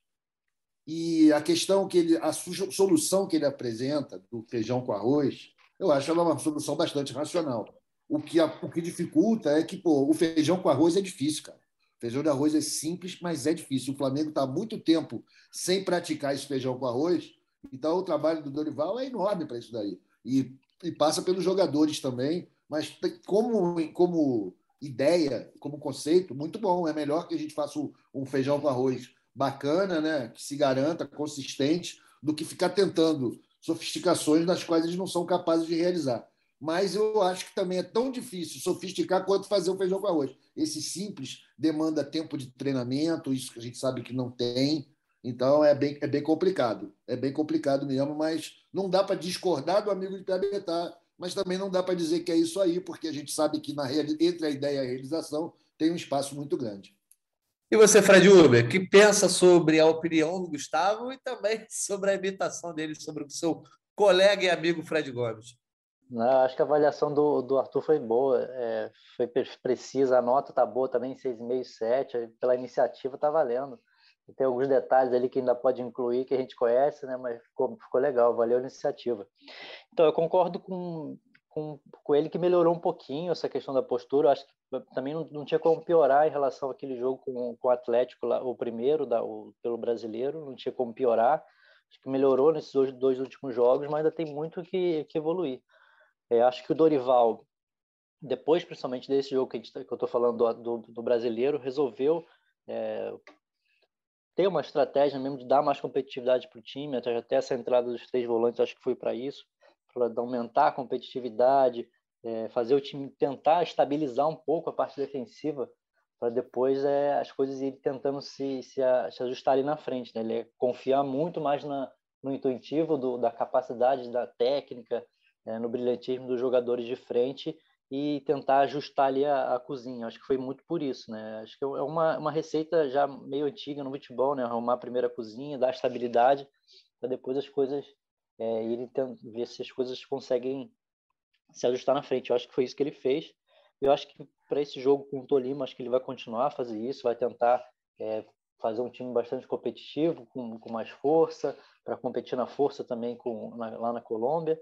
E a questão que ele, a solução que ele apresenta do feijão com arroz, eu acho ela uma solução bastante racional. O que, o que dificulta é que pô, o feijão com arroz é difícil, cara. O feijão de arroz é simples, mas é difícil. O Flamengo está há muito tempo sem praticar esse feijão com arroz, então o trabalho do Dorival é enorme para isso daí. E, e passa pelos jogadores também, mas como, como ideia, como conceito, muito bom. É melhor que a gente faça um feijão com arroz bacana, né? que se garanta, consistente, do que ficar tentando sofisticações das quais eles não são capazes de realizar. Mas eu acho que também é tão difícil sofisticar quanto fazer o feijão com arroz. Esse simples demanda tempo de treinamento, isso que a gente sabe que não tem. Então é bem, é bem complicado. É bem complicado mesmo, mas não dá para discordar do amigo de Piabetá mas também não dá para dizer que é isso aí, porque a gente sabe que na, entre a ideia e a realização tem um espaço muito grande. E você, Fred Uber, que pensa sobre a opinião do Gustavo e também sobre a imitação dele sobre o seu colega e amigo Fred Gomes? Não, acho que a avaliação do, do Arthur foi boa, é, foi precisa, a nota tá boa também, 6,5, 7, pela iniciativa tá valendo. Tem alguns detalhes ali que ainda pode incluir, que a gente conhece, né? mas ficou, ficou legal, valeu a iniciativa. Então, eu concordo com, com, com ele que melhorou um pouquinho essa questão da postura. Eu acho que também não, não tinha como piorar em relação àquele jogo com, com o Atlético, lá, o primeiro da, o, pelo brasileiro, não tinha como piorar. Acho que melhorou nesses dois, dois últimos jogos, mas ainda tem muito que, que evoluir. É, acho que o Dorival, depois principalmente desse jogo que, gente, tá, que eu estou falando do, do, do, brasileiro, resolveu é, ter uma estratégia mesmo de dar mais competitividade para o time, até, até essa entrada dos três volantes acho que foi para isso, para aumentar a competitividade, é, fazer o time tentar estabilizar um pouco a parte defensiva, para depois é, as coisas irem tentando se, se, a, se ajustarem na frente. Né? Ele é confiar muito mais na, no intuitivo, do, da capacidade da técnica, é, no brilhantismo dos jogadores de frente e tentar ajustar ali a, a, cozinha. Acho que foi muito por isso, né? Acho que é uma, uma receita já meio antiga no futebol, né? Arrumar a primeira cozinha, dar estabilidade, para depois as coisas é, irem ver se as coisas conseguem se ajustar na frente. Eu acho que foi isso que ele fez. Eu acho que para esse jogo com o Tolima, acho que ele vai continuar a fazer isso, vai tentar é, fazer um time bastante competitivo, com, com mais força, para competir na força também com, na, lá na Colômbia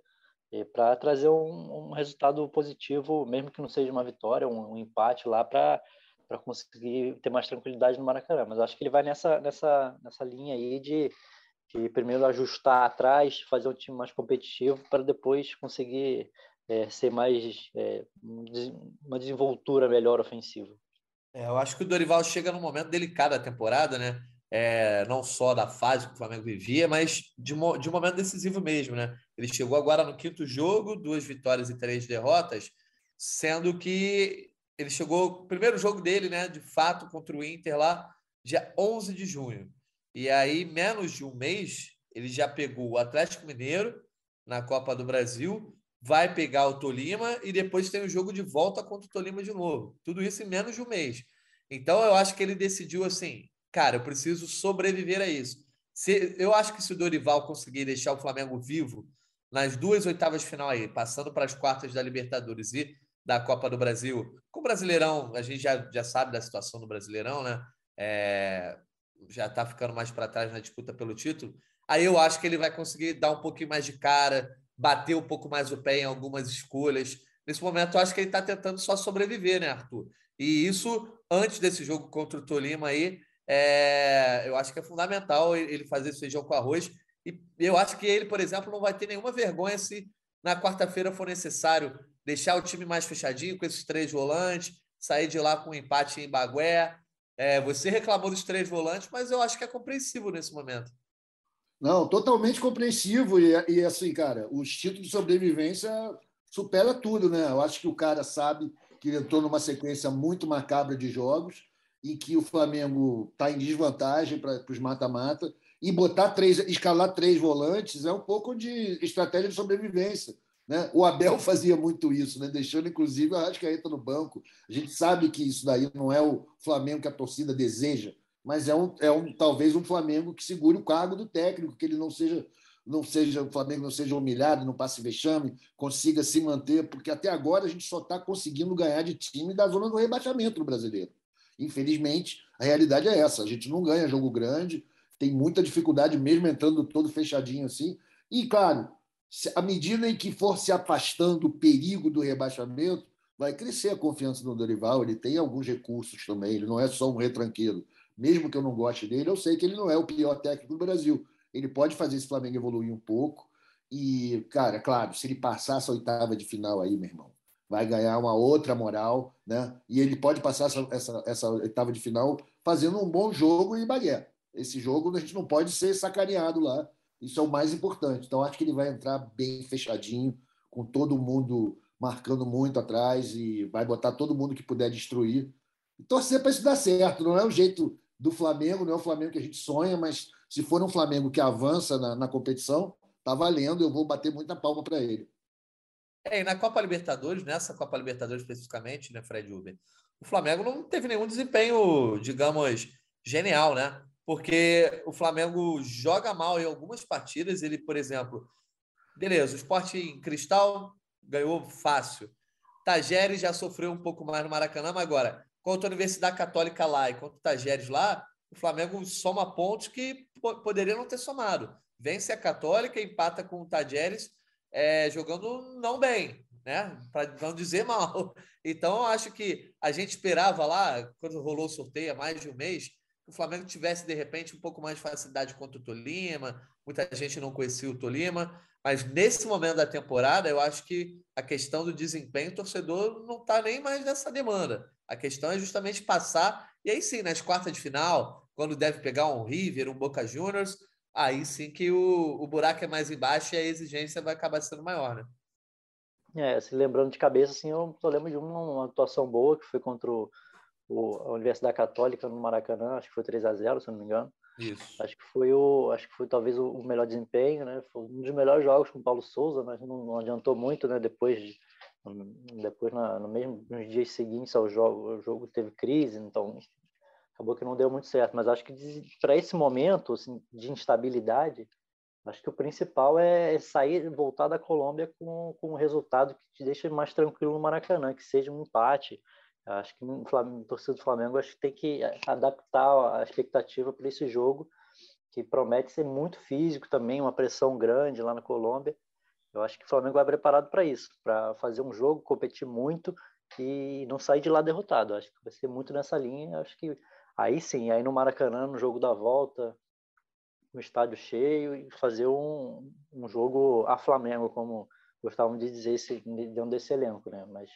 para trazer um, um, resultado positivo, mesmo que não seja uma vitória, um, um empate lá para para conseguir ter mais tranquilidade no Maracanã. Mas acho que ele vai nessa nessa nessa linha aí de, de primeiro ajustar atrás, fazer um time mais competitivo para depois conseguir é, ser mais é, uma desenvoltura melhor ofensiva. É, eu acho que o Dorival chega num momento delicado da temporada, né? é, não só da fase que o Flamengo vivia, mas de, de um momento decisivo mesmo, né? Ele chegou agora no quinto jogo, duas vitórias e três derrotas, sendo que ele chegou, primeiro jogo dele, né, de fato, contra o Inter lá, dia 11 de junho. E aí, menos de um mês, ele já pegou o Atlético Mineiro na Copa do Brasil, vai pegar o Tolima e depois tem o jogo de volta contra o Tolima de novo. Tudo isso em menos de um mês. Então, eu acho que ele decidiu assim: cara, eu preciso sobreviver a isso. Se, eu acho que se o Dorival conseguir deixar o Flamengo vivo nas duas oitavas de final aí, passando para as quartas da Libertadores e da Copa do Brasil, com o Brasileirão, a gente já, já sabe da situação do Brasileirão, né? É, já está ficando mais para trás na disputa pelo título. Aí eu acho que ele vai conseguir dar um pouquinho mais de cara, bater um pouco mais o pé em algumas escolhas. Nesse momento, eu acho que ele está tentando só sobreviver, né, Arthur? E isso, antes desse jogo contra o Tolima aí, é, eu acho que é fundamental ele fazer esse feijão com arroz. E eu acho que ele, por exemplo, não vai ter nenhuma vergonha se na quarta-feira for necessário deixar o time mais fechadinho com esses três volantes, sair de lá com um empate em Bagué. É, você reclamou dos três volantes, mas eu acho que é compreensível nesse momento. Não, totalmente compreensivo. E, e assim, cara, o instinto de sobrevivência supera tudo, né? Eu acho que o cara sabe que ele entrou numa sequência muito macabra de jogos em que o Flamengo está em desvantagem para os mata-mata, e botar três, escalar três volantes é um pouco de estratégia de sobrevivência. Né? O Abel fazia muito isso, né? deixando inclusive a Rascaeta no banco. A gente sabe que isso daí não é o Flamengo que a torcida deseja, mas é, um, é um, talvez um Flamengo que segure o cargo do técnico, que ele não seja não seja o Flamengo não seja humilhado, não passe vexame, consiga se manter, porque até agora a gente só está conseguindo ganhar de time da zona do rebaixamento no brasileiro. Infelizmente, a realidade é essa. A gente não ganha jogo grande, tem muita dificuldade mesmo entrando todo fechadinho assim. E, claro, à medida em que for se afastando o perigo do rebaixamento, vai crescer a confiança no Dorival. Ele tem alguns recursos também, ele não é só um retranqueiro. Mesmo que eu não goste dele, eu sei que ele não é o pior técnico do Brasil. Ele pode fazer esse Flamengo evoluir um pouco. E, cara, claro, se ele passar essa oitava de final aí, meu irmão, vai ganhar uma outra moral, né? E ele pode passar essa, essa, essa oitava de final fazendo um bom jogo em Bahia. Esse jogo a gente não pode ser sacaneado lá. Isso é o mais importante. Então acho que ele vai entrar bem fechadinho, com todo mundo marcando muito atrás e vai botar todo mundo que puder destruir. E torcer para isso dar certo. Não é o jeito do Flamengo, não é o Flamengo que a gente sonha, mas se for um Flamengo que avança na, na competição, tá valendo. Eu vou bater muita palma para ele. É, e na Copa Libertadores, nessa Copa Libertadores especificamente, né, Fred Uber, o Flamengo não teve nenhum desempenho, digamos, genial, né? Porque o Flamengo joga mal em algumas partidas. Ele, por exemplo, beleza, o esporte em cristal ganhou fácil. Tajeres já sofreu um pouco mais no Maracanã, mas agora, contra a Universidade Católica lá e contra o Tajeres lá, o Flamengo soma pontos que poderia não ter somado. Vence a Católica, empata com o Tajeres é, jogando não bem, né? Para não dizer mal. Então, eu acho que a gente esperava lá, quando rolou o sorteio há mais de um mês, que o Flamengo tivesse, de repente, um pouco mais de facilidade contra o Tolima. Muita gente não conhecia o Tolima. Mas nesse momento da temporada, eu acho que a questão do desempenho, o torcedor não está nem mais nessa demanda. A questão é justamente passar, e aí sim, nas quartas de final, quando deve pegar um River, um Boca Juniors, aí sim que o, o buraco é mais embaixo e a exigência vai acabar sendo maior, né? É, se lembrando de cabeça, assim, eu, eu lembro de uma, uma atuação boa que foi contra o, o, a Universidade Católica no Maracanã, acho que foi 3 a 0 se não me engano. Isso. Acho que foi o, acho que foi talvez o, o melhor desempenho, né? Foi um dos melhores jogos com o Paulo Souza, mas não, não adiantou muito, né? Depois, depois na, no mesmo nos dias seguintes ao jogo, o jogo teve crise, então acabou que não deu muito certo. Mas acho que para esse momento assim, de instabilidade, acho que o principal é, é sair, voltar da Colômbia com, com um resultado que te deixa mais tranquilo no Maracanã, que seja um empate, Acho que o, torcedor do Flamengo acho que tem que adaptar a expectativa para esse jogo, que promete ser muito físico também, uma pressão grande lá na Colômbia. Eu acho que o Flamengo vai preparado para isso, para fazer um jogo, competir muito e não sair de lá derrotado. Acho que vai ser muito nessa linha. Acho que aí sim, aí no Maracanã, no jogo da volta, no estádio cheio e fazer um, um jogo a Flamengo, como gostavam de dizer dentro desse elenco, né? Mas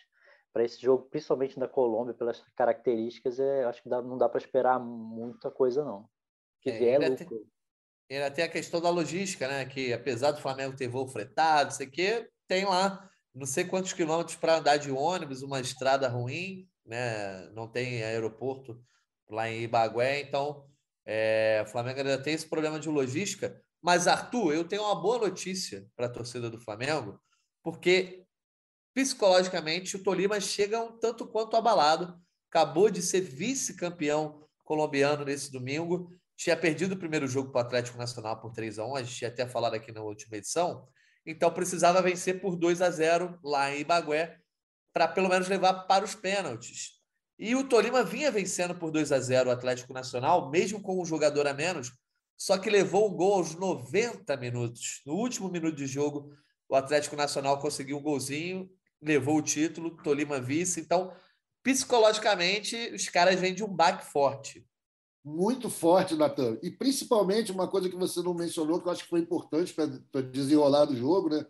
para esse jogo, principalmente da Colômbia, pelas características, é, acho que dá, não dá para esperar muita coisa, não. Que é, vier lucro. Tem, ainda tem a questão da logística, né? Que apesar do Flamengo ter voo fretado, sei que tem lá não sei quantos quilômetros para andar de ônibus, uma estrada ruim, né? Não tem aeroporto lá em Ibagué, então é, o Flamengo ainda tem esse problema de logística. Mas, Arthur, eu tenho uma boa notícia para a torcida do Flamengo, porque psicologicamente, o Tolima chega um tanto quanto abalado. Acabou de ser vice-campeão colombiano nesse domingo. Tinha perdido o primeiro jogo para o Atlético Nacional por 3 a 1 a gente tinha até falado aqui na última edição. Então precisava vencer por 2 a 0 lá em Ibagué para pelo menos levar para os pênaltis. E o Tolima vinha vencendo por 2 a 0 o Atlético Nacional, mesmo com um jogador a menos, só que levou um gol aos 90 minutos. No último minuto de jogo, o Atlético Nacional conseguiu um golzinho levou o título, Tolima vice. Então, psicologicamente, os caras vêm de um baque forte. Muito forte, Natan. E principalmente uma coisa que você não mencionou, que eu acho que foi importante para desenrolar do jogo, né?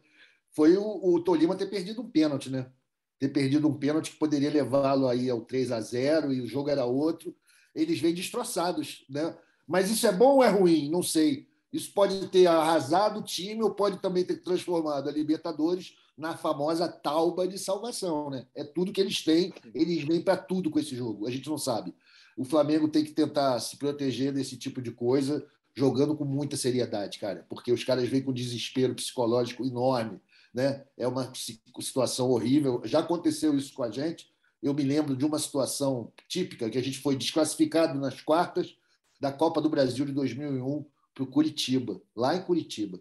Foi o, o, Tolima ter perdido um pênalti, né? Ter perdido um pênalti que poderia levá-lo aí ao 3 a 0 e o jogo era outro. Eles vêm destroçados, né? Mas isso é bom ou é ruim? Não sei. Isso pode ter arrasado o time ou pode também ter transformado a Libertadores na famosa tauba de salvação. Né? É tudo que eles têm, eles vêm para tudo com esse jogo. A gente não sabe. O Flamengo tem que tentar se proteger desse tipo de coisa, jogando com muita seriedade, cara, porque os caras vêm com desespero psicológico enorme. Né? É uma situação horrível. Já aconteceu isso com a gente. Eu me lembro de uma situação típica que a gente foi desclassificado nas quartas da Copa do Brasil de 2001 para o Curitiba, lá em Curitiba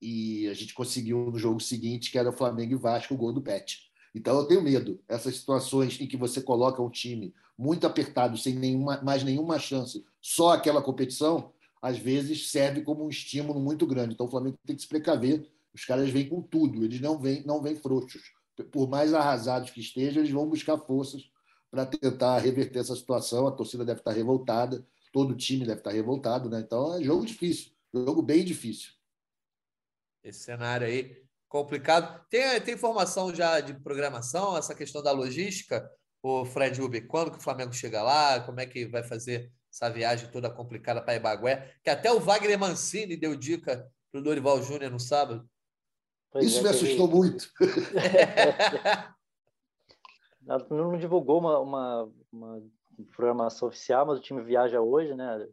e a gente conseguiu no jogo seguinte, que era Flamengo e Vasco, o gol do Pet. Então eu tenho medo. Essas situações em que você coloca um time muito apertado, sem nenhuma, mais nenhuma chance, só aquela competição, às vezes serve como um estímulo muito grande. Então o Flamengo tem que se precaver. Os caras vêm com tudo, eles não vêm, não vêm frouxos. Por mais arrasados que estejam, eles vão buscar forças para tentar reverter essa situação. A torcida deve estar revoltada, todo time deve estar revoltado, né? Então é jogo difícil, jogo bem difícil esse cenário aí complicado. Tem, tem informação já de programação, essa questão da logística, o Fred Uber, quando que o Flamengo chega lá, como é que vai fazer essa viagem toda complicada para Ibagué, que até o Wagner Mancini deu dica para o Dorival Júnior no sábado. Pois Isso é, me assustou muito. não divulgou uma, uma, uma, programação oficial, mas o time viaja hoje, né?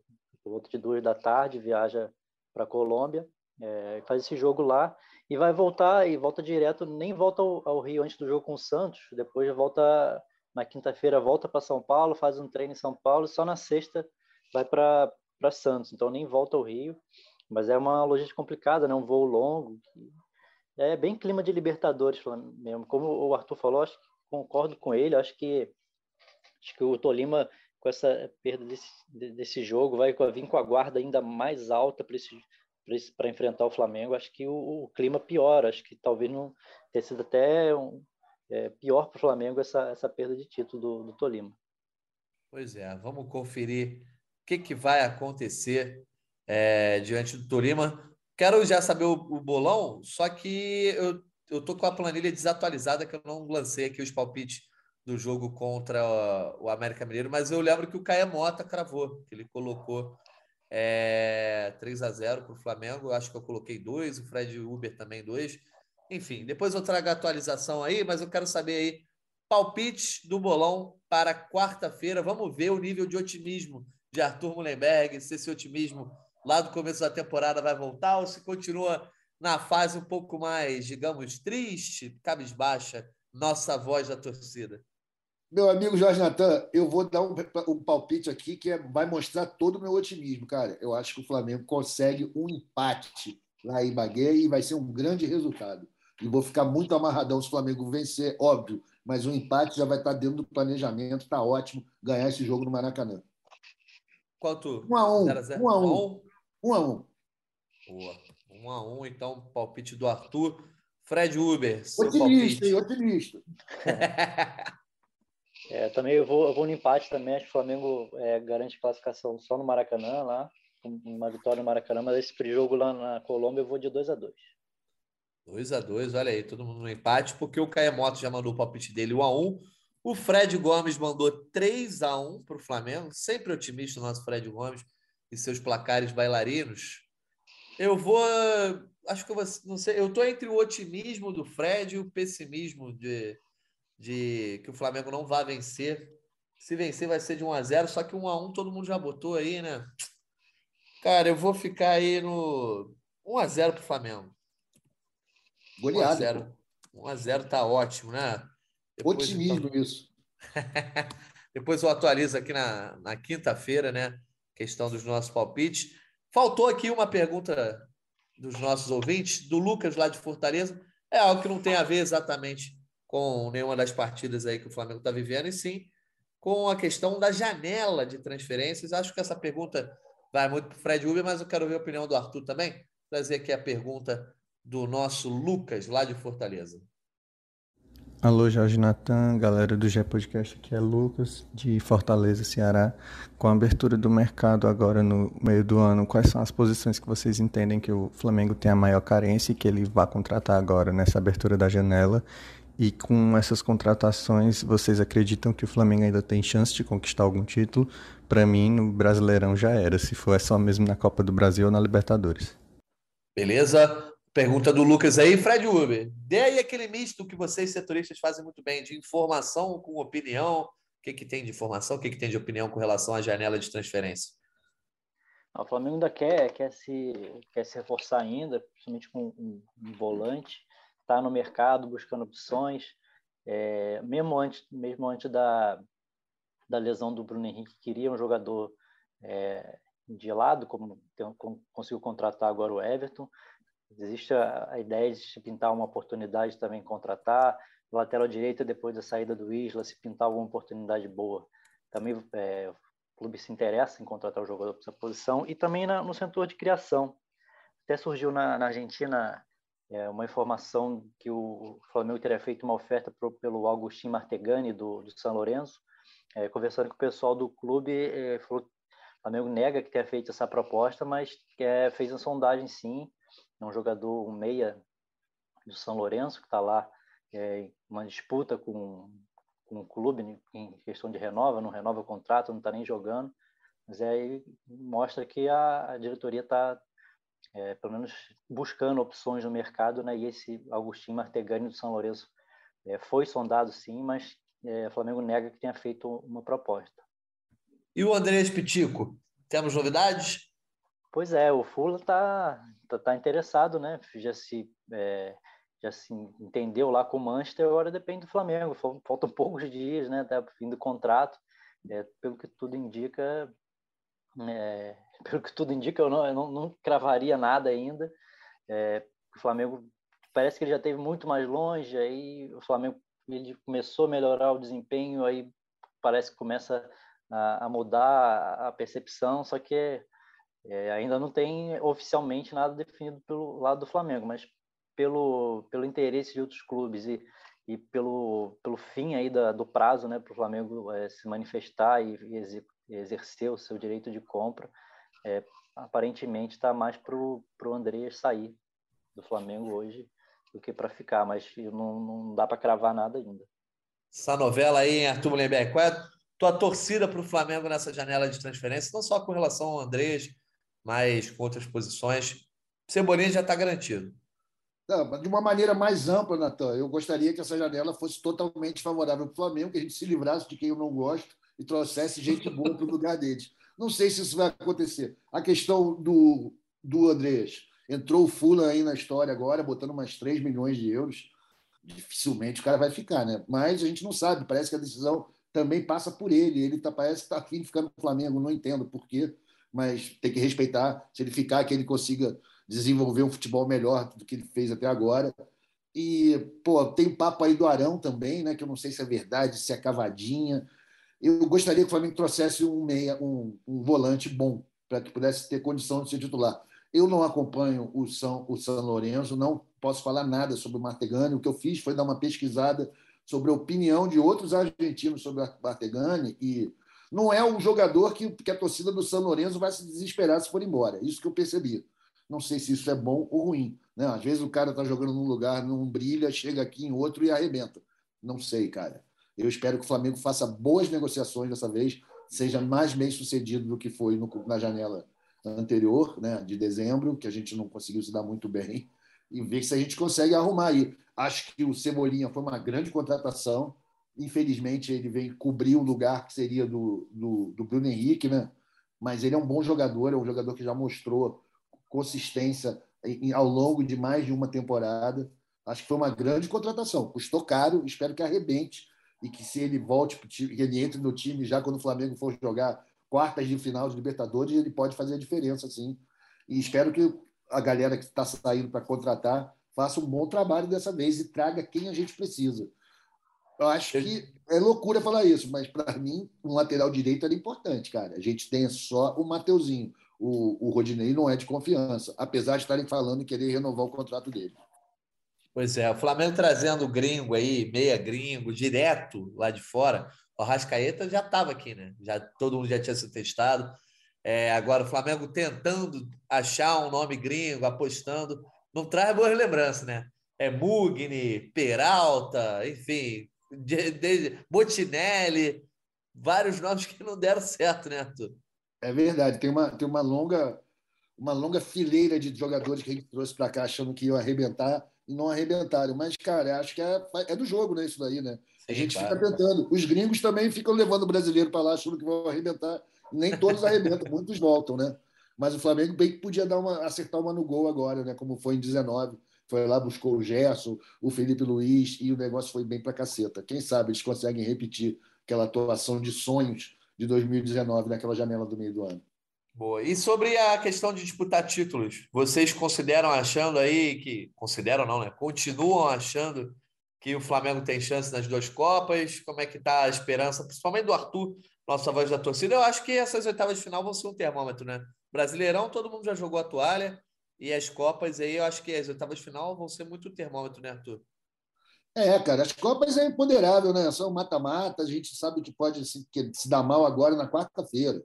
Por volta de duas da tarde, viaja para Colômbia é, faz esse jogo lá e vai voltar e volta direto, nem volta ao, ao, Rio antes do jogo com o Santos, depois volta na quinta-feira volta para São Paulo, faz um treino em São Paulo, e só na sexta vai para Santos, então nem volta ao Rio, mas é uma logística complicada, né? um voo longo, é bem clima de Libertadores mesmo, como o Arthur falou, acho que concordo com ele, acho que acho que o Tolima com essa perda desse, desse jogo vai vir com a guarda ainda mais alta para esse para enfrentar o Flamengo, acho que o, o, clima piora, acho que talvez não tenha sido até um, é, pior para o Flamengo essa, essa perda de título do, do Tolima. Pois é, vamos conferir o que, que vai acontecer é, diante do Tolima. Quero já saber o, o, bolão, só que eu, eu tô com a planilha desatualizada, que eu não lancei aqui os palpites do jogo contra o América Mineiro, mas eu lembro que o Caia Mota cravou, que ele colocou é, 3 a 0 para o Flamengo. Acho que eu coloquei dois, o Fred Uber também dois. Enfim, depois eu trago a atualização aí, mas eu quero saber aí Palpite do bolão para quarta-feira. Vamos ver o nível de otimismo de Arthur Mullenberg, se esse otimismo lá do começo da temporada vai voltar ou se continua na fase um pouco mais, digamos, triste, cabisbaixa, nossa voz da torcida. Meu amigo Jorge Natan, eu vou dar um, um palpite aqui que é, vai mostrar todo o meu otimismo, cara. Eu acho que o Flamengo consegue um empate lá em Bagué e vai ser um grande resultado. E vou ficar muito amarradão se o Flamengo vencer, óbvio, mas o empate já vai estar dentro do planejamento, está ótimo ganhar esse jogo no Maracanã. Quanto? Um a um. Um a um. Um a um. Boa. Um a um, então, palpite do Arthur. Fred Uber. Otimista, hein? Otimista. é, também eu vou, eu vou no empate também. Acho que o Flamengo é, garante classificação só no Maracanã, lá. Uma vitória no Maracanã, mas esse jogo lá na Colômbia eu vou de 2 a 2 2 a 2 olha aí, todo mundo no empate, porque o Caemoto já mandou o palpite dele 1 a 1 O Fred Gomes mandou 3 a 1 para o Flamengo, sempre otimista o nosso Fred Gomes e seus placares bailarinos. Eu vou. Acho que eu vou. Não sei. Eu estou entre o otimismo do Fred e o pessimismo de, de que o Flamengo não vai vencer. Se vencer, vai ser de 1 a 0 Só que 1 a 1 todo mundo já botou aí, né? Cara, eu vou ficar aí no 1 a 0 para o Flamengo. Goleado. 1 a 0 1 a 0 tá ótimo, né? Depois, Otimismo então... isso. Depois eu atualizo aqui na, na quinta-feira, né? Questão dos nossos palpites. Faltou aqui uma pergunta dos nossos ouvintes, do Lucas lá de Fortaleza. É algo que não tem a ver exatamente com nenhuma das partidas aí que o Flamengo está vivendo, e sim com a questão da janela de transferências. Acho que essa pergunta vai muito para o Fred Uber, mas eu quero ver a opinião do Arthur também. Trazer aqui a pergunta do nosso Lucas, lá de Fortaleza. Alô, Jorge Natan, galera do G Podcast, aqui é Lucas, de Fortaleza, Ceará. Com a abertura do mercado agora no meio do ano, quais são as posições que vocês entendem que o Flamengo tem a maior carência e que ele vai contratar agora nessa abertura da janela? E com essas contratações, vocês acreditam que o Flamengo ainda tem chance de conquistar algum título? Para mim, no Brasileirão já era, se for é só mesmo na Copa do Brasil ou na Libertadores. Beleza? Pergunta do Lucas aí, Fred Uber. Dê aí aquele misto que vocês setoristas fazem muito bem, de informação com opinião. O que, que tem de informação, o que, que tem de opinião com relação à janela de transferência? O Flamengo ainda quer, quer, se, quer se reforçar ainda, principalmente com um, um volante. Está no mercado buscando opções. É, mesmo antes, mesmo antes da, da lesão do Bruno Henrique, queria um jogador é, de lado, como, conseguiu contratar agora o Everton. Existe a, a ideia de se pintar uma oportunidade também contratar. Lateral direita, depois da saída do Isla, se pintar alguma oportunidade boa. Também é, o clube se interessa em contratar o jogador para essa posição. E também na, no setor de criação. Até surgiu na, na Argentina é, uma informação que o Flamengo teria feito uma oferta pro, pelo Agustin Martegani, do, do São Lourenço. É, conversando com o pessoal do clube, é, falou que o Flamengo nega que tenha feito essa proposta, mas é, fez a sondagem sim é um jogador, um meia do São Lourenço, que está lá é, uma disputa com, com o clube né, em questão de renova, não renova o contrato, não está nem jogando, mas aí mostra que a, a diretoria está, é, pelo menos, buscando opções no mercado, né? e esse Agostinho Martegani do São Lourenço é, foi sondado sim, mas é, o Flamengo nega que tenha feito uma proposta. E o Andrés Pitico, temos novidades? Pois é, o Fula está tá, tá interessado, né? Já se, é, já se entendeu lá com o Manchester, agora depende do Flamengo. Faltam poucos dias, né? Até o fim do contrato. É, pelo que tudo indica, é, pelo que tudo indica, eu não, eu não, não cravaria nada ainda. É, o Flamengo parece que ele já teve muito mais longe, aí o Flamengo ele começou a melhorar o desempenho, aí parece que começa a, a mudar a percepção, só que é, ainda não tem oficialmente nada definido pelo lado do Flamengo, mas pelo, pelo interesse de outros clubes e, e pelo, pelo fim aí da, do prazo né, para o Flamengo é, se manifestar e, e, exercer o seu direito de compra, é, aparentemente está mais para o Andrés sair do Flamengo hoje do que para ficar, mas não, não dá para cravar nada ainda. Essa novela aí, hein, Arthur Mullenberg? Qual é a tua torcida para o Flamengo nessa janela de transferência? Não só com relação ao Andrés, mas com outras posições. Cebolinha já está garantido. de uma maneira mais ampla, Natan, eu gostaria que essa janela fosse totalmente favorável para o Flamengo, que a gente se livrasse de quem eu não gosto e trouxesse gente boa para o lugar deles. Não sei se isso vai acontecer. A questão do, do Andrés. Entrou o Fula aí na história agora, botando mais 3 milhões de euros. Dificilmente o cara vai ficar, né? Mas a gente não sabe. Parece que a decisão também passa por ele. Ele tá, parece que está afim de ficar no Flamengo. Não entendo por quê, mas tem que respeitar. Se ele ficar, que ele consiga desenvolver um futebol melhor do que ele fez até agora. E, pô, tem papo aí do Arão também, né? Que eu não sei se é verdade, se é cavadinha. Eu gostaria que o Flamengo trouxesse um meia, um, um volante bom, para que pudesse ter condição de ser titular. Eu não acompanho o São, o São Lourenço, não posso falar nada sobre o Martegani. O que eu fiz foi dar uma pesquisada sobre a opinião de outros argentinos sobre o Martegani e não é um jogador que, que a torcida do São Lourenço vai se desesperar se for embora. Isso que eu percebi. Não sei se isso é bom ou ruim. Né? Às vezes o cara está jogando num lugar, não brilha, chega aqui em outro e arrebenta. Não sei, cara. Eu espero que o Flamengo faça boas negociações dessa vez, seja mais bem sucedido do que foi no, na janela anterior, né, de dezembro, que a gente não conseguiu se dar muito bem, e ver se a gente consegue arrumar aí. Acho que o Cebolinha foi uma grande contratação. Infelizmente, ele vem cobrir o lugar que seria do, do, do Bruno Henrique, né? mas ele é um bom jogador, é um jogador que já mostrou consistência ao longo de mais de uma temporada. Acho que foi uma grande contratação. Custou caro, espero que arrebente e que se ele volte, que ele entre no time já quando o Flamengo for jogar quartas de final de Libertadores, ele pode fazer a diferença, sim. E espero que a galera que está saindo para contratar faça um bom trabalho dessa vez e traga quem a gente precisa. Eu acho que é loucura falar isso, mas para mim, um lateral direito era importante, cara. A gente tem só o Mateuzinho o, o Rodinei não é de confiança, apesar de estarem falando em querer renovar o contrato dele. Pois é, o Flamengo trazendo gringo aí, meia gringo, direto lá de fora. O Rascaeta já estava aqui, né? Já, todo mundo já tinha se testado. É, agora o Flamengo tentando achar um nome gringo, apostando. Não traz boas lembranças, né? É Mugni, Peralta, enfim, de, de, Botinelli, vários nomes que não deram certo, né, Arthur? É verdade, tem uma, tem uma longa uma longa fileira de jogadores que a gente trouxe para cá achando que iam arrebentar e não arrebentaram. Mas, cara, acho que é, é do jogo, né? Isso daí, né? Sim, a gente claro, fica tentando. Os gringos também ficam levando o brasileiro para lá achando que vão arrebentar. Nem todos arrebentam, muitos voltam, né? Mas o Flamengo bem que podia dar uma, acertar uma no gol agora, né? Como foi em 19. Foi lá, buscou o Gerson, o Felipe Luiz, e o negócio foi bem para caceta. Quem sabe eles conseguem repetir aquela atuação de sonhos de 2019, naquela janela do meio do ano. Boa. E sobre a questão de disputar títulos, vocês consideram achando aí que. Consideram não, né? Continuam achando que o Flamengo tem chance nas duas Copas? Como é que está a esperança, principalmente do Arthur, nossa voz da torcida? Eu acho que essas oitavas de final vão ser um termômetro, né? Brasileirão, todo mundo já jogou a toalha. E as Copas aí, eu acho que as oitavas de final vão ser muito termômetro, né, Arthur? É, cara, as Copas é imponderável, né? São mata-mata, a gente sabe que pode se, que se dar mal agora na quarta-feira.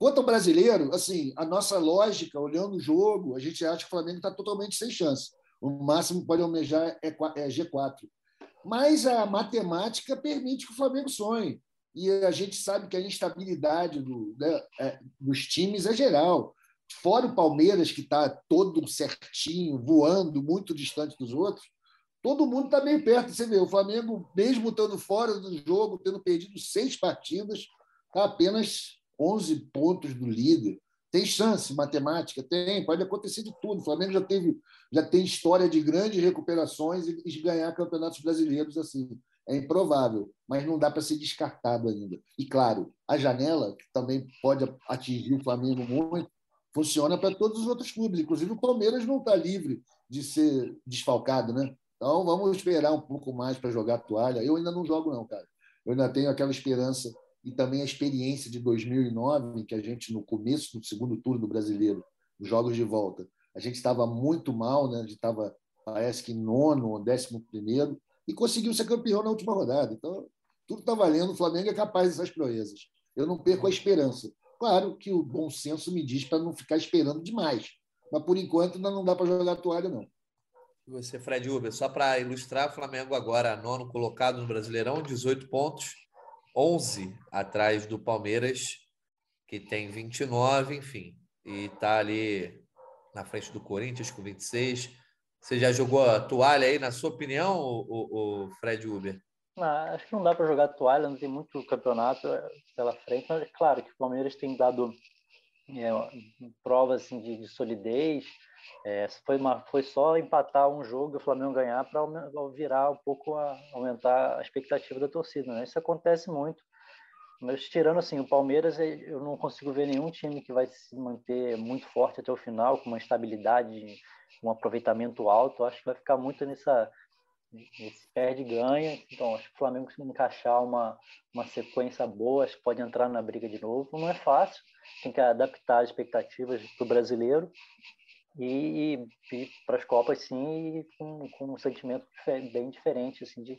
Quanto ao brasileiro, assim, a nossa lógica, olhando o jogo, a gente acha que o Flamengo está totalmente sem chance. O máximo que pode almejar é, é G4. Mas a matemática permite que o Flamengo sonhe. E a gente sabe que a instabilidade do, né, é, dos times é geral. Fora o Palmeiras, que está todo certinho, voando, muito distante dos outros, todo mundo está bem perto. Você vê, o Flamengo, mesmo estando fora do jogo, tendo perdido seis partidas, está apenas 11 pontos do líder. Tem chance, matemática? Tem, pode acontecer de tudo. O Flamengo já, teve, já tem história de grandes recuperações e, e ganhar campeonatos brasileiros assim. É improvável, mas não dá para ser descartado ainda. E, claro, a janela, que também pode atingir o Flamengo muito, funciona para todos os outros clubes. Inclusive, o Palmeiras não está livre de ser desfalcado, né? Então, vamos esperar um pouco mais para jogar toalha. Eu ainda não jogo, não, cara. Eu ainda tenho aquela esperança e também a experiência de 2009, em que a gente, no começo do segundo turno do brasileiro, os jogos de volta, a gente estava muito mal, né? a gente estava, parece que nono ou décimo primeiro, e conseguiu ser campeão na última rodada. Então, tudo está valendo. O Flamengo é capaz dessas proezas. Eu não perco a esperança. Claro que o bom senso me diz para não ficar esperando demais. Mas, por enquanto, ainda não dá para jogar toalha, não você, Fred Uber, só para ilustrar, o Flamengo agora nono colocado no Brasileirão, 18 pontos, 11 atrás do Palmeiras, que tem 29, enfim, e está ali na frente do Corinthians com 26, Você já jogou a toalha aí, na sua opinião, o, o Fred Uber? Ah, acho que não dá para jogar toalha, não tem muito campeonato é, pela frente, mas é claro que o Palmeiras tem dado é, provas assim, de, de solidez. É, foi, uma, foi só empatar um jogo e o Flamengo ganhar para virar um pouco, a, aumentar a expectativa da torcida. Né? Isso acontece muito. Mas tirando assim, o Palmeiras, eu não consigo ver nenhum time que vai se manter muito forte até o final, com uma estabilidade, um aproveitamento alto. Eu acho que vai ficar muito nessa nesse perde-ganha. Então, acho que o Flamengo se encaixar uma, uma sequência boa, acho que pode entrar na briga de novo. Não é fácil, tem que adaptar as expectativas do brasileiro e, e para as Copas, sim, com, com um sentimento bem diferente, assim, de,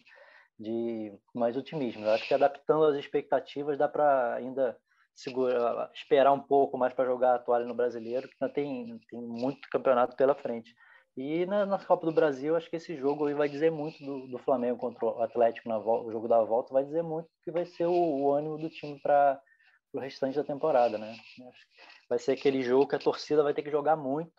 de mais otimismo. Eu acho que adaptando as expectativas dá para ainda segurar, esperar um pouco mais para jogar a toalha no brasileiro, que ainda tem, tem muito campeonato pela frente. E na, na Copa do Brasil, acho que esse jogo aí vai dizer muito do, do Flamengo contra o Atlético na o jogo da volta, vai dizer muito que vai ser o, o ânimo do time para o restante da temporada, né? Vai ser aquele jogo que a torcida vai ter que jogar muito.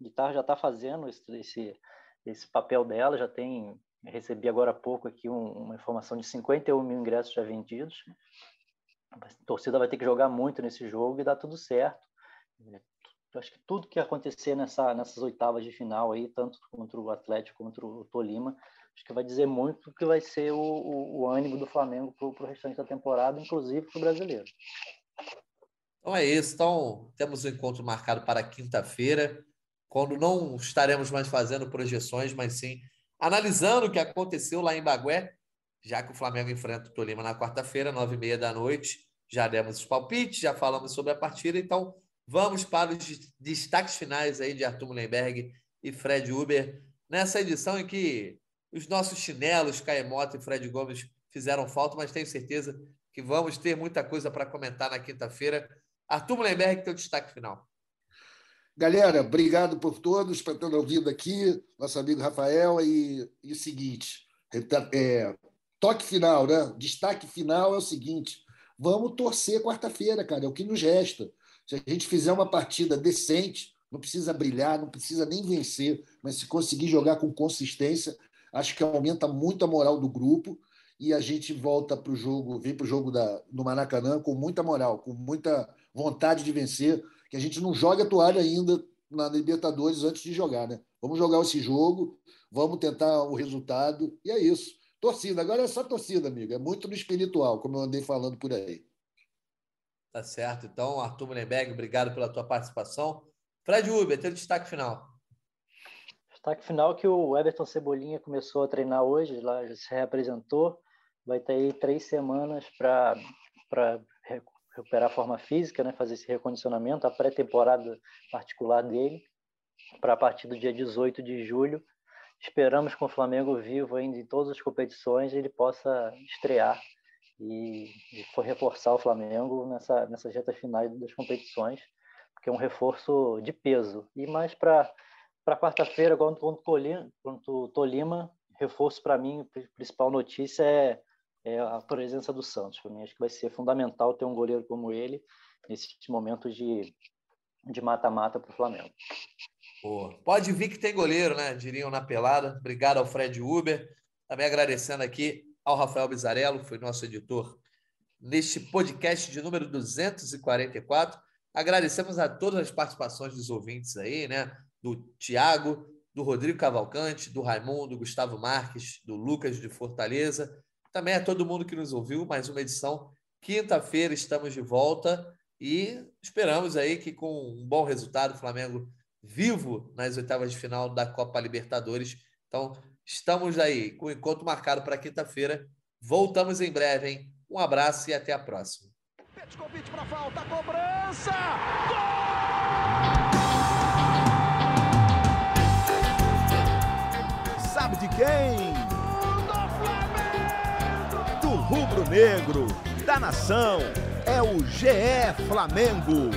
Guitarra já está fazendo esse, esse, esse papel dela, já tem recebi agora há pouco aqui um, uma informação de 51 mil ingressos já vendidos. A torcida vai ter que jogar muito nesse jogo e dar tudo certo. Eu acho que tudo que acontecer nessa, nessas oitavas de final aí, tanto contra o Atlético contra o Tolima, acho que vai dizer muito que vai ser o, o, o ânimo do Flamengo para o restante da temporada, inclusive para o brasileiro. Então é isso. Então, temos um encontro marcado para quinta-feira, quando não estaremos mais fazendo projeções, mas sim analisando o que aconteceu lá em Bagué, já que o Flamengo enfrenta o Tolima na quarta-feira, nove e meia da noite. Já demos os palpites, já falamos sobre a partida, então vamos para os destaques finais aí de Arthur Mullenberg e Fred Uber, nessa edição em que os nossos chinelos, Caemota e Fred Gomes, fizeram falta, mas tenho certeza que vamos ter muita coisa para comentar na quinta-feira. Arthur Mullenberg, teu destaque final. Galera, obrigado por todos, para ter ouvido aqui, nosso amigo Rafael. E, e o seguinte: é, toque final, né? Destaque final é o seguinte: vamos torcer quarta-feira, cara, é o que nos resta. Se a gente fizer uma partida decente, não precisa brilhar, não precisa nem vencer, mas se conseguir jogar com consistência, acho que aumenta muito a moral do grupo e a gente volta para o jogo, vem para o jogo da, do Maracanã com muita moral, com muita vontade de vencer que a gente não joga a toalha ainda na Libertadores antes de jogar, né? Vamos jogar esse jogo, vamos tentar o resultado, e é isso. Torcida, agora é só torcida, amigo. É muito no espiritual, como eu andei falando por aí. Tá certo. Então, Arthur Mullenberg, obrigado pela tua participação. Fred Uber, teu destaque final. Destaque final que o Everton Cebolinha começou a treinar hoje, lá já se reapresentou. Vai ter aí três semanas para recuperar a forma física, né, fazer esse recondicionamento, a pré-temporada particular dele, para a partir do dia 18 de julho. Esperamos com o Flamengo vivo ainda em todas as competições ele possa estrear e, e for reforçar o Flamengo nessa, nessas retas finais das competições, porque é um reforço de peso. E mais para quarta-feira, contra o Tolima, reforço para mim, a principal notícia é é a presença do Santos. Para mim, acho que vai ser fundamental ter um goleiro como ele nesses momentos de de mata-mata para o Flamengo. Pode vir que tem goleiro, né? Diriam na pelada. Obrigado ao Fred Uber. Também agradecendo aqui ao Rafael Bizarello, que foi nosso editor neste podcast de número 244. Agradecemos a todas as participações dos ouvintes aí, né? Do Tiago, do Rodrigo Cavalcante, do Raimundo, do Gustavo Marques, do Lucas de Fortaleza, também a todo mundo que nos ouviu, mais uma edição. Quinta-feira estamos de volta e esperamos aí que com um bom resultado, o Flamengo vivo nas oitavas de final da Copa Libertadores. Então, estamos aí com o encontro marcado para quinta-feira. Voltamos em breve, hein? Um abraço e até a próxima. Petkovic para falta, cobrança! Gol! Sabe de quem? Rubro-negro da nação é o GE Flamengo.